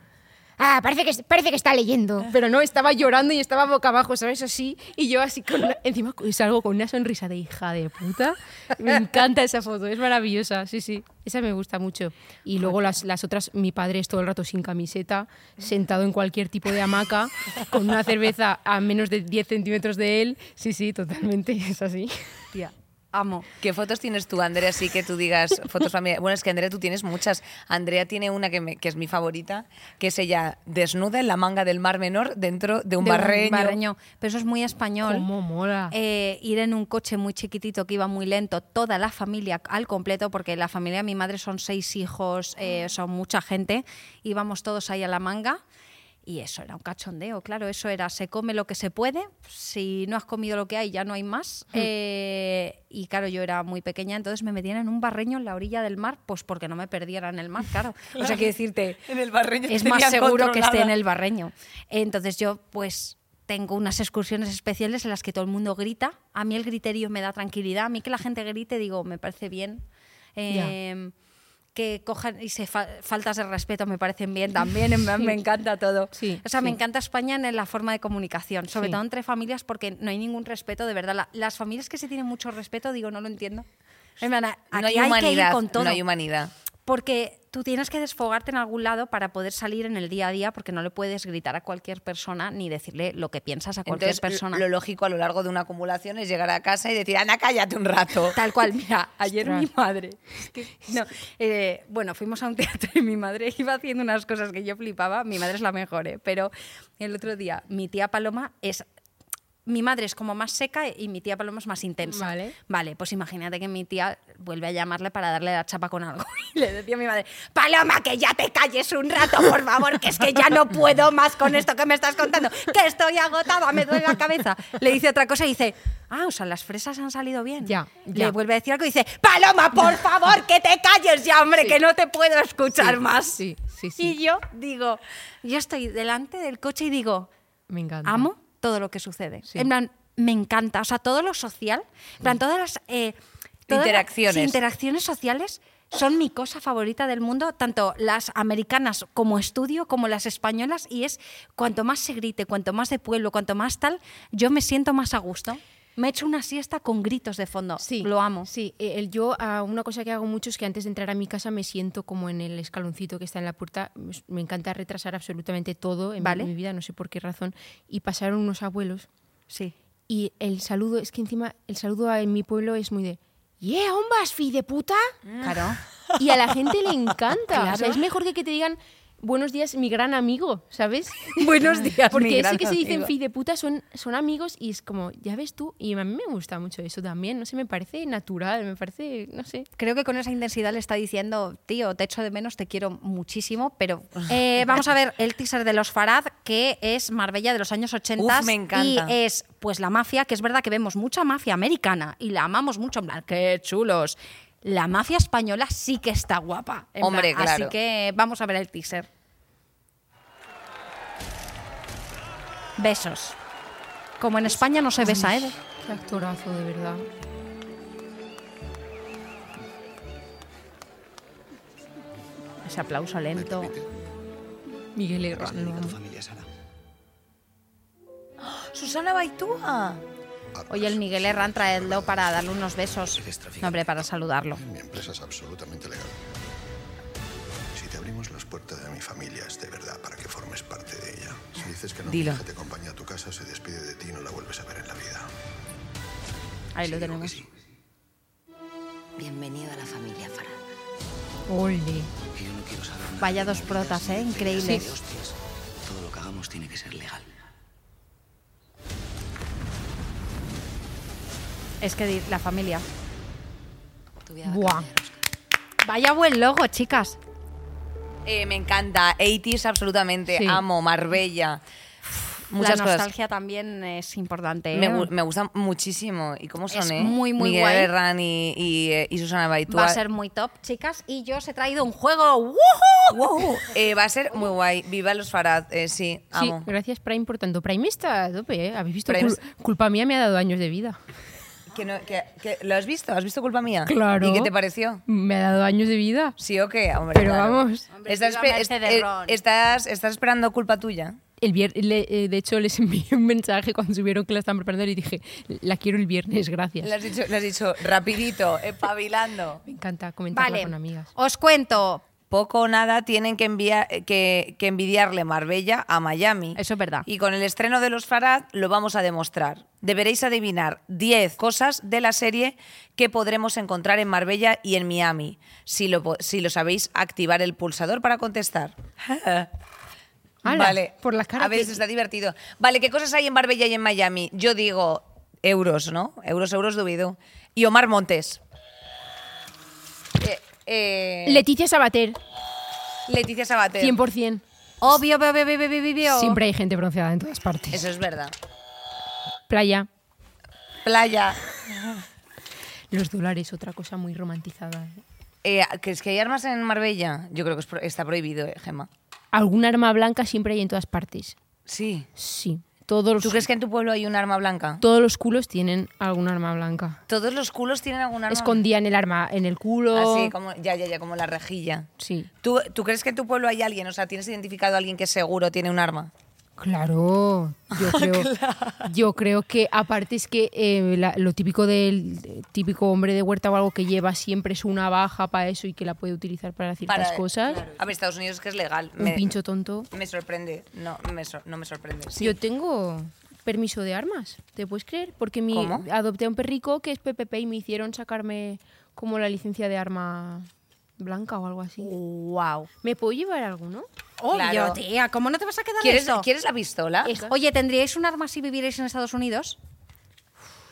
Speaker 2: ah, parece que, parece que está leyendo. Pero no, estaba llorando y estaba boca abajo, ¿sabes? Así. Y yo así, con una- encima salgo con una sonrisa de hija de puta. Me encanta esa foto, es maravillosa, sí, sí. Esa me gusta mucho. Y luego las, las otras, mi padre es todo el rato sin camiseta, sentado en cualquier tipo de hamaca, con una cerveza a menos de 10 centímetros de él. Sí, sí, totalmente, es así.
Speaker 3: Tía, amo.
Speaker 1: ¿Qué fotos tienes tú, Andrea? Así que tú digas fotos familiares. Bueno, es que Andrea, tú tienes muchas. Andrea tiene una que, me- que es mi favorita, que es ella desnuda en la manga del Mar Menor dentro de un
Speaker 3: De un
Speaker 1: barreño.
Speaker 3: barreño. Pero eso es muy español.
Speaker 2: ¿Cómo mola?
Speaker 3: Eh, ir en un coche muy chiquitito que iba muy lento, toda la familia al completo, porque la familia de mi madre son seis hijos, eh, son mucha gente, íbamos todos ahí a la manga. Y eso era un cachondeo, claro, eso era, se come lo que se puede, si no has comido lo que hay ya no hay más. Eh, y claro, yo era muy pequeña, entonces me metían en un barreño en la orilla del mar, pues porque no me perdiera en el mar, claro. O sea, quiero decirte,
Speaker 1: En el barreño
Speaker 3: es más seguro que esté en el barreño. Entonces yo, pues, tengo unas excursiones especiales en las que todo el mundo grita. A mí el griterío me da tranquilidad. A mí que la gente grite, digo, me parece bien. Eh, Que cojan y se fa- faltas de respeto me parecen bien también. Me encanta todo.
Speaker 2: Sí,
Speaker 3: o sea, me encanta España en la forma de comunicación, sobre todo entre familias, porque no hay ningún respeto, de verdad. La- las familias que se tienen mucho respeto, digo, no lo entiendo.
Speaker 1: No hay
Speaker 3: que ir
Speaker 1: humanidad.
Speaker 3: con todo.
Speaker 1: No hay humanidad.
Speaker 3: Porque tú tienes que desfogarte en algún lado para poder salir en el día a día, porque no le puedes gritar a cualquier persona ni decirle lo que piensas a cualquier
Speaker 1: Entonces,
Speaker 3: persona.
Speaker 1: lo lógico a lo largo de una acumulación es llegar a casa y decir, Ana, cállate un rato.
Speaker 3: Tal cual, mira, ayer mi madre. es que- no, eh, bueno, fuimos a un teatro y mi madre iba haciendo unas cosas que yo flipaba. Mi madre es la mejor, ¿eh? pero el otro día mi tía Paloma es. Mi madre es como más seca y mi tía Paloma es más intensa.
Speaker 2: Vale.
Speaker 3: Vale, pues imagínate que mi tía vuelve a llamarle para darle la chapa con algo. Y le decía a mi madre, Paloma, que ya te calles un rato, por favor, que es que ya no puedo más con esto que me estás contando, que estoy agotada, me duele la cabeza. Le dice otra cosa y dice, ah, o sea, las fresas han salido bien.
Speaker 2: Ya,
Speaker 3: Le vuelve a decir algo y dice, Paloma, por favor, que te calles ya, hombre,
Speaker 2: Sí.
Speaker 3: que no te puedo escuchar
Speaker 2: Sí,
Speaker 3: más.
Speaker 2: sí, sí, sí.
Speaker 3: Y yo digo, yo estoy delante del coche y digo,
Speaker 2: Me encanta.
Speaker 3: amo todo lo que sucede.
Speaker 2: Sí.
Speaker 3: En plan, me encanta. O sea, todo lo social, en plan, todas las... eh, todas las-
Speaker 1: Interacciones.
Speaker 3: sí, interacciones sociales son mi cosa favorita del mundo, tanto las americanas como estudio, como las españolas, y es cuanto más se grite, cuanto más de pueblo, cuanto más tal, yo me siento más a gusto. Me he hecho una siesta con gritos de fondo.
Speaker 2: Sí,
Speaker 3: Lo amo.
Speaker 2: Sí, eh, el- yo ah, una cosa que hago mucho es que antes de entrar a mi casa me siento como en el escaloncito que está en la puerta. Me- encanta retrasar absolutamente todo en mi-
Speaker 3: Vale.
Speaker 2: mi, vida, no sé por qué razón. Y pasaron unos abuelos
Speaker 3: Sí.
Speaker 2: y el saludo, es que encima el saludo en mi pueblo es muy de ¡Yeah, vas, fi de puta!
Speaker 3: Claro.
Speaker 2: Y a la gente le encanta. O sea, es mejor que que te digan buenos días, mi gran amigo, ¿sabes?
Speaker 3: Buenos días,
Speaker 2: Porque
Speaker 3: mi
Speaker 2: ese
Speaker 3: gran
Speaker 2: que se dicen fi de puta son, son amigos y es como, ya ves tú, y a mí me gusta mucho eso también, no sé, me parece natural, me parece, no sé.
Speaker 3: Creo que con esa intensidad le está diciendo, tío, te echo de menos, te quiero muchísimo, pero eh, vamos a ver el teaser de los Farad, que es Marbella de los años 80
Speaker 1: Uf, me encanta.
Speaker 3: y es pues la mafia, que es verdad que vemos mucha mafia americana y la amamos mucho, en plan, qué chulos. La mafia española sí que está guapa.
Speaker 1: Hombre,
Speaker 3: plan,
Speaker 1: claro.
Speaker 3: Así que vamos a ver el teaser. Besos. Como en España no se besa, ¿eh?
Speaker 2: Qué actorazo, de verdad.
Speaker 3: Ese aplauso lento.
Speaker 2: Miguel
Speaker 5: ¿Es
Speaker 2: Herrán.
Speaker 5: la
Speaker 2: lo
Speaker 5: única tu
Speaker 2: amo.
Speaker 5: familia, Sara?
Speaker 1: Susana Baitúa.
Speaker 3: Oye, el Miguel Herrán, traedlo para darle unos besos. No, hombre, para saludarlo.
Speaker 6: Mi empresa es absolutamente legal. Las puertas de mi familia es de verdad para que formes parte de ella. Si dices que no, mi
Speaker 1: Dilo.
Speaker 6: hija te acompaña a tu casa, se despide de ti y no la vuelves a ver en la vida.
Speaker 3: Ahí lo
Speaker 5: Sí, que
Speaker 3: tenemos.
Speaker 5: sí.
Speaker 7: Bienvenido a la familia.
Speaker 2: Ole.
Speaker 5: Que yo no quiero saber nada
Speaker 3: Vaya dos protas, ¿eh? Increíbles.
Speaker 5: hostias. Todo lo que hagamos tiene que ser legal.
Speaker 3: Es que la familia.
Speaker 2: Buah.
Speaker 3: Vaya buen logo, chicas.
Speaker 1: Eh, me encanta. 80s absolutamente.
Speaker 2: Sí.
Speaker 1: Amo. Marbella. Muchas
Speaker 3: la
Speaker 1: cosas.
Speaker 3: nostalgia también es importante.
Speaker 1: Me,
Speaker 3: ¿eh?
Speaker 1: gu- me gusta muchísimo. ¿Y cómo son,
Speaker 3: Es
Speaker 1: eh?
Speaker 3: muy, muy
Speaker 1: Miguel
Speaker 3: guay.
Speaker 1: Y, y, eh, y Susana Baitúa.
Speaker 3: Va a ser muy top, chicas. Y yo os he traído un juego. ¡Woohoo!
Speaker 1: Wow. Eh, va a ser muy guay. Viva los Farad. Eh, sí,
Speaker 2: Sí,
Speaker 1: amo.
Speaker 2: gracias Prime por tanto. Prime está a tope, ¿eh? ¿Habéis visto?
Speaker 1: Prime
Speaker 2: Cul-
Speaker 1: es-
Speaker 2: culpa mía me ha dado años de vida.
Speaker 1: Que no- que- que- ¿Lo has visto? ¿Has visto culpa mía?
Speaker 2: Claro.
Speaker 1: ¿Y qué te pareció?
Speaker 2: Me ha dado años de vida.
Speaker 1: ¿Sí o qué? Hombre,
Speaker 2: Pero
Speaker 1: claro.
Speaker 2: vamos.
Speaker 3: Hombre,
Speaker 1: ¿Estás,
Speaker 3: viva
Speaker 1: espe-
Speaker 3: Mercedes
Speaker 1: eh, estás, estás esperando culpa tuya?
Speaker 2: El vier- le- eh, de hecho, les envié un mensaje cuando subieron que la estaban preparando y dije, la quiero el viernes, gracias.
Speaker 1: Le has dicho, le has dicho rapidito, espabilando.
Speaker 2: Me encanta comentarlo
Speaker 3: Vale,
Speaker 2: con amigas.
Speaker 3: os cuento.
Speaker 1: Poco o nada tienen que, enviar, que, que envidiarle Marbella a Miami.
Speaker 3: Eso es verdad.
Speaker 1: Y con el estreno de los Farad lo vamos a demostrar. Deberéis adivinar 10 cosas de la serie que podremos encontrar en Marbella y en Miami. Si lo, po- si lo sabéis, activar el pulsador para contestar. Vale.
Speaker 2: por la cara
Speaker 1: A ver,
Speaker 2: que-
Speaker 1: está divertido. Vale, ¿qué cosas hay en Marbella y en Miami? Yo digo euros, ¿no? Euros, euros, dubido. Y Omar Montes. Eh, eh,
Speaker 2: Leticia Sabater,
Speaker 1: Leticia Sabater.
Speaker 2: 100%.
Speaker 3: Obvio, obvio, obvio, obvio, obvio.
Speaker 2: Siempre hay gente bronceada en todas partes.
Speaker 1: Eso es verdad.
Speaker 2: Playa,
Speaker 1: Playa.
Speaker 2: los dólares, otra cosa muy romantizada. ¿eh?
Speaker 1: Eh, ¿Crees que hay armas en Marbella? Yo creo que es pro- está prohibido, eh, Gemma.
Speaker 2: Algún arma blanca siempre hay en todas partes.
Speaker 1: Sí.
Speaker 2: Sí. Todos
Speaker 1: ¿Tú crees que en tu pueblo hay un arma blanca?
Speaker 2: todos los culos tienen algún arma blanca?
Speaker 1: Todos los culos tienen algún arma.
Speaker 2: Escondían el arma en el culo.
Speaker 1: Así, como, ya, ya, ya, como la rejilla.
Speaker 2: Sí.
Speaker 1: ¿Tú, ¿Tú crees que en tu pueblo hay alguien? O sea, ¿tienes identificado a alguien que seguro tiene un arma?
Speaker 2: Claro, yo creo, yo creo que aparte es que eh, la- lo típico del típico hombre de huerta o algo que lleva siempre es una baja para eso y que la puede utilizar para ciertas
Speaker 1: Para-
Speaker 2: cosas.
Speaker 1: A ver, Estados Unidos es que es legal.
Speaker 2: Un
Speaker 1: Me,
Speaker 2: pincho tonto.
Speaker 1: me sorprende. No, me sor- no me sorprende. Sí.
Speaker 2: Yo tengo permiso de armas, ¿te puedes creer? Porque mi,
Speaker 1: ¿Cómo?
Speaker 2: adopté a un perrico que es PPP y me hicieron sacarme como la licencia de arma blanca o algo así.
Speaker 3: Wow.
Speaker 2: ¿Me puedo llevar alguno?
Speaker 3: Obvio,
Speaker 1: Claro.
Speaker 3: tía. ¿Cómo no te vas a quedar
Speaker 1: ¿Quieres,
Speaker 3: esto?
Speaker 1: ¿Quieres la pistola?
Speaker 3: Oye, ¿tendríais un arma si vivierais en Estados Unidos?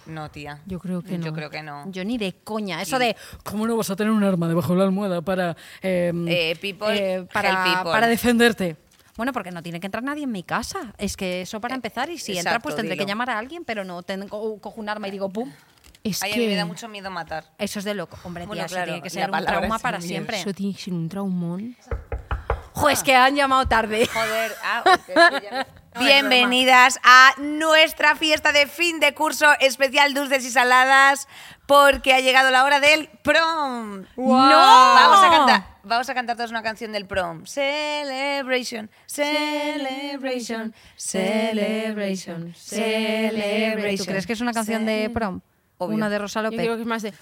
Speaker 1: No, tía.
Speaker 2: Yo creo que no.
Speaker 1: Yo creo que no.
Speaker 3: Yo ni de coña. Eso de
Speaker 8: ¿Cómo no vas a tener un arma debajo de la almohada para, eh,
Speaker 1: Eh, people,
Speaker 8: eh, para,
Speaker 1: people.
Speaker 8: para defenderte?
Speaker 3: Bueno, porque no tiene que entrar nadie en mi casa. Es que eso para empezar. Y si entra, pues tendré
Speaker 1: dilo.
Speaker 3: que llamar a alguien, pero no tengo, cojo un arma y digo ¡pum!
Speaker 2: Es
Speaker 1: Ay, a
Speaker 2: que
Speaker 1: mí me da mucho miedo matar.
Speaker 3: Eso es de loco. Hombre,
Speaker 1: Bueno,
Speaker 3: tía, eso
Speaker 1: claro,
Speaker 3: tiene que ser un trauma para
Speaker 1: miedo.
Speaker 3: siempre.
Speaker 2: eso tiene que ser un traumón.
Speaker 3: Jo, es que han llamado tarde.
Speaker 1: Joder, ah, es ya- Bienvenidas a nuestra fiesta de fin de curso especial dulces y saladas porque ha llegado la hora del prom.
Speaker 3: ¡No!
Speaker 1: Vamos a cantar, vamos a cantar todos una canción del prom. Celebration, celebration, celebration, celebration.
Speaker 3: ¿Tú crees que es una canción de prom?
Speaker 1: Obvio.
Speaker 3: Una de Rosa
Speaker 2: Yo
Speaker 3: López.
Speaker 2: creo que es más de...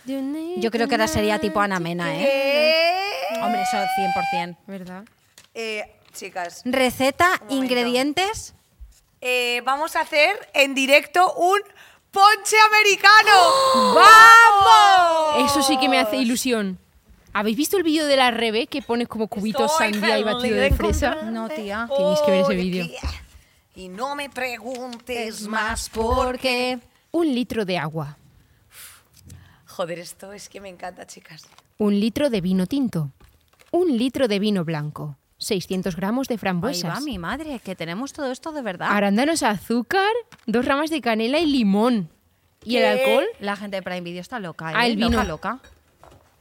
Speaker 3: Yo creo que ahora sería tipo Ana Mena, ¿eh?
Speaker 1: ¿Qué?
Speaker 3: Hombre, eso 100%.
Speaker 2: ¿Verdad?
Speaker 1: Eh, chicas,
Speaker 3: Receta, ingredientes.
Speaker 1: eh, vamos a hacer en directo un ponche americano.
Speaker 3: ¡Vamos!
Speaker 2: Eso sí que me hace ilusión. ¿Habéis visto el vídeo de la Rebe que pone como cubitos
Speaker 1: Estoy
Speaker 2: sandía y batido de fresa?
Speaker 3: No, tía.
Speaker 2: Tenéis que ver ese vídeo.
Speaker 1: Y no me preguntes
Speaker 3: Es
Speaker 1: más
Speaker 3: más
Speaker 1: por
Speaker 3: porque...
Speaker 2: Un litro de agua.
Speaker 1: Joder, esto es que me encanta, chicas.
Speaker 2: Un litro de vino tinto. Un litro de vino blanco. 600 gramos de
Speaker 3: Ahí
Speaker 2: frambuesas.
Speaker 3: va mi madre, que tenemos todo esto de verdad.
Speaker 2: Arándanos azúcar, dos ramas de canela y limón. ¿Y el alcohol?
Speaker 3: La gente de Prime Video está loca, ¿eh?
Speaker 2: Ah, el
Speaker 3: loca,
Speaker 2: vino.
Speaker 3: loca.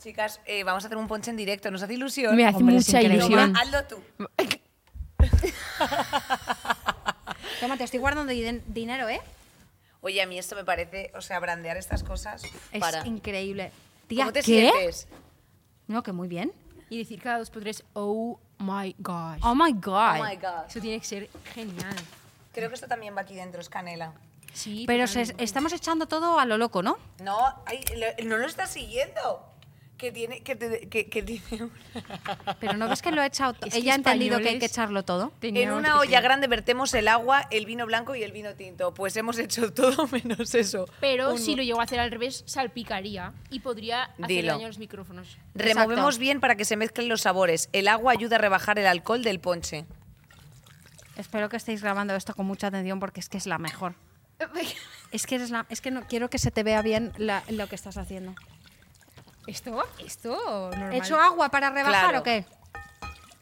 Speaker 1: Chicas, eh, vamos a hacer un ponche en directo. ¿Nos hace ilusión?
Speaker 2: Me hace
Speaker 3: Hombre,
Speaker 2: mucha ilusión.
Speaker 1: Toma, hazlo tú.
Speaker 3: Toma, te estoy guardando din- dinero, ¿eh?
Speaker 1: Oye, a mí esto me parece, o sea, brandear estas cosas
Speaker 3: Es
Speaker 1: para...
Speaker 3: increíble. Tía,
Speaker 1: ¿Cómo te
Speaker 3: ¿qué?
Speaker 1: sientes?
Speaker 3: No, que muy bien.
Speaker 2: Y decir cada dos por tres, oh my gosh.
Speaker 3: Oh my God.
Speaker 1: Oh my God.
Speaker 2: Eso tiene que ser genial.
Speaker 1: Creo que esto también va aquí dentro, es canela.
Speaker 2: Sí,
Speaker 3: Pero se- estamos echando todo a lo loco, ¿no?
Speaker 1: No, ay, lo- no lo estás siguiendo. Que tiene, que, te- que- que tiene una-
Speaker 3: Pero no ves que lo he echado.
Speaker 2: Es
Speaker 3: Ella ha entendido que hay que echarlo todo.
Speaker 1: En una olla grande vertemos el agua, el vino blanco y el vino tinto. Pues hemos hecho todo menos eso.
Speaker 2: Pero
Speaker 1: Un-
Speaker 2: si lo llego a hacer al revés, salpicaría y podría hacer
Speaker 1: Dilo.
Speaker 2: daño a los micrófonos.
Speaker 1: Removemos
Speaker 3: Exacto.
Speaker 1: bien para que se mezclen los sabores. El agua ayuda a rebajar el alcohol del ponche.
Speaker 3: Espero que estéis grabando esto con mucha atención porque es que es la mejor. Es que, eres la- es que no quiero que se te vea bien la- lo que estás haciendo.
Speaker 2: ¿Esto? ¿Esto? Normal.
Speaker 3: ¿He hecho agua para rebajar
Speaker 1: Claro.
Speaker 3: o qué?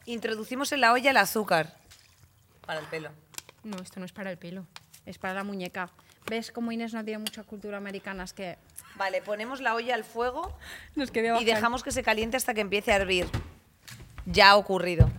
Speaker 1: Introducimos en la olla el azúcar. Para el pelo.
Speaker 2: No, esto no es para el pelo.
Speaker 3: Es para la muñeca. ¿Ves cómo Inés no tiene mucha cultura americana? Es que
Speaker 1: Vale, ponemos la olla al fuego
Speaker 3: nos quedó
Speaker 1: y dejamos que se caliente hasta que empiece a hervir. Ya ha ocurrido.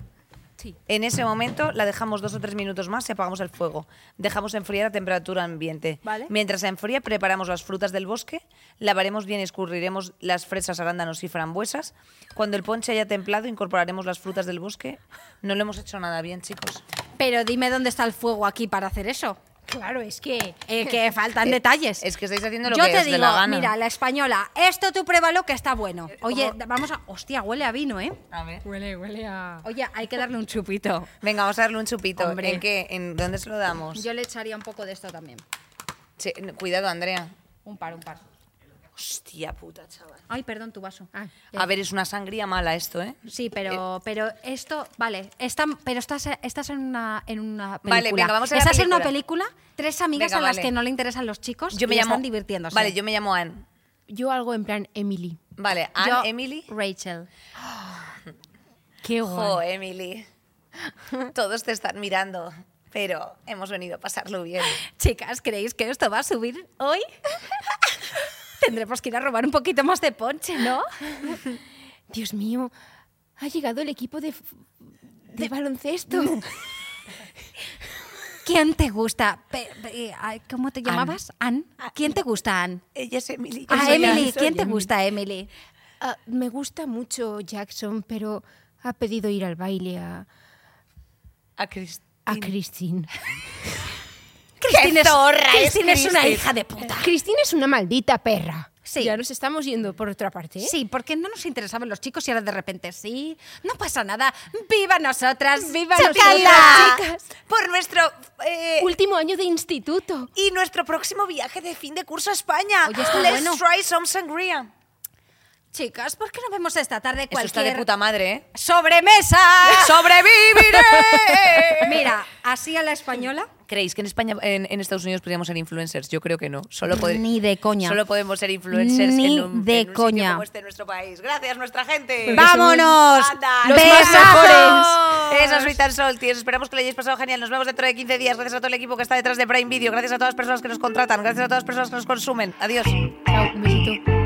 Speaker 2: Sí.
Speaker 1: En ese momento la dejamos dos o tres minutos más y apagamos el fuego. Dejamos enfriar a temperatura ambiente.
Speaker 3: Vale.
Speaker 1: Mientras se enfría, preparamos las frutas del bosque, lavaremos bien y escurriremos las fresas, arándanos y frambuesas. Cuando el ponche haya templado, incorporaremos las frutas del bosque. No lo hemos hecho nada bien, chicos.
Speaker 3: Pero dime dónde está el fuego aquí para hacer eso.
Speaker 2: Claro, es que...
Speaker 3: Eh, que faltan
Speaker 1: Eh,
Speaker 3: detalles.
Speaker 1: Es que estáis haciendo lo
Speaker 3: Yo
Speaker 1: que
Speaker 3: te
Speaker 1: os
Speaker 3: digo,
Speaker 1: dé la gana.
Speaker 3: mira, la española, esto tú pruébalo que está bueno. Oye,
Speaker 1: ¿cómo?
Speaker 3: vamos a. Hostia, huele a vino, ¿eh?
Speaker 1: A ver.
Speaker 2: Huele, huele a...
Speaker 3: Oye, hay que darle un chupito.
Speaker 1: Venga, vamos a darle un chupito.
Speaker 3: Hombre.
Speaker 1: ¿En qué? ¿En dónde se lo damos?
Speaker 3: Yo le echaría un poco de esto también.
Speaker 1: Cuidado, Andrea.
Speaker 3: Un par, un par.
Speaker 1: Hostia puta, chaval.
Speaker 3: Ay, perdón, tu vaso.
Speaker 2: Ah,
Speaker 1: A ver, es una sangría mala esto, ¿eh?
Speaker 3: Sí, pero, pero esto, vale, está, pero estás, estás en una, en una película.
Speaker 1: Vale, venga, vamos a la
Speaker 3: Estás en una
Speaker 1: película.
Speaker 3: tres amigas
Speaker 1: Venga,
Speaker 3: a las
Speaker 1: vale.
Speaker 3: que no le interesan los chicos
Speaker 1: Yo me
Speaker 3: y
Speaker 1: llamo.
Speaker 3: están divirtiéndose.
Speaker 1: Vale, yo me llamo Anne.
Speaker 2: Yo algo en plan Emily.
Speaker 1: Vale, Anne,
Speaker 3: Yo,
Speaker 1: Emily.
Speaker 3: Rachel.
Speaker 2: Qué
Speaker 1: Jo, Emily. Todos te están mirando, pero hemos venido a pasarlo bien.
Speaker 3: Chicas, ¿creéis que esto va a subir hoy? Tendremos que ir a robar un poquito más de ponche, ¿no?
Speaker 2: Dios mío, ha llegado el equipo de, de baloncesto.
Speaker 3: ¿Quién te gusta? Pe- ay, ¿Cómo te llamabas? Ann. ¿Quién te gusta, Ann?
Speaker 1: Ella es Emily.
Speaker 3: Ah, Emily. ¿Quién te
Speaker 2: Emily.
Speaker 3: gusta, Emily?
Speaker 2: Ah, me gusta mucho Jackson, pero ha pedido ir al baile a,
Speaker 1: A
Speaker 2: a Christine.
Speaker 3: Christine es,
Speaker 1: zorra es
Speaker 3: una hija de puta.
Speaker 2: Christine es una maldita perra.
Speaker 3: Sí.
Speaker 2: Ya nos estamos yendo por otra parte. ¿eh?
Speaker 3: Sí, porque no nos interesaban los chicos y ahora de repente sí. No pasa nada. ¡Viva nosotras!
Speaker 2: ¡Viva
Speaker 3: ¡Chocala!
Speaker 2: nosotras, chicas!
Speaker 1: Por nuestro. eh,
Speaker 2: Último año de instituto.
Speaker 1: y nuestro próximo viaje de fin de curso a España.
Speaker 3: Oye, está
Speaker 1: Let's
Speaker 3: bueno.
Speaker 1: try some sangría.
Speaker 3: Chicas, ¿por qué no vemos esta tarde
Speaker 1: Eso está de
Speaker 3: cualquier
Speaker 1: puta madre, ¿eh?
Speaker 3: sobremesa?
Speaker 1: ¡Sobreviviré!
Speaker 3: Mira, así a la española.
Speaker 1: ¿Creéis que en España, en, en Estados Unidos podríamos ser influencers? Yo creo que no. Solo
Speaker 3: Ni de coña.
Speaker 1: Solo podemos ser influencers
Speaker 3: Ni
Speaker 1: en un,
Speaker 3: de
Speaker 1: en un
Speaker 3: coña.
Speaker 1: sitio como este en nuestro país. Gracias, nuestra gente.
Speaker 3: ¡Vámonos!
Speaker 1: Anda.
Speaker 3: ¡Los
Speaker 1: ¡Besazos!
Speaker 3: mejores!
Speaker 1: Eso es Vital Soltis. Esperamos que lo hayáis pasado genial. Nos vemos dentro de 15 días. Gracias a todo el equipo que está detrás de Prime Video. Gracias a todas las personas que nos contratan. Gracias a todas las personas que nos consumen. Adiós.
Speaker 2: Chao, un besito.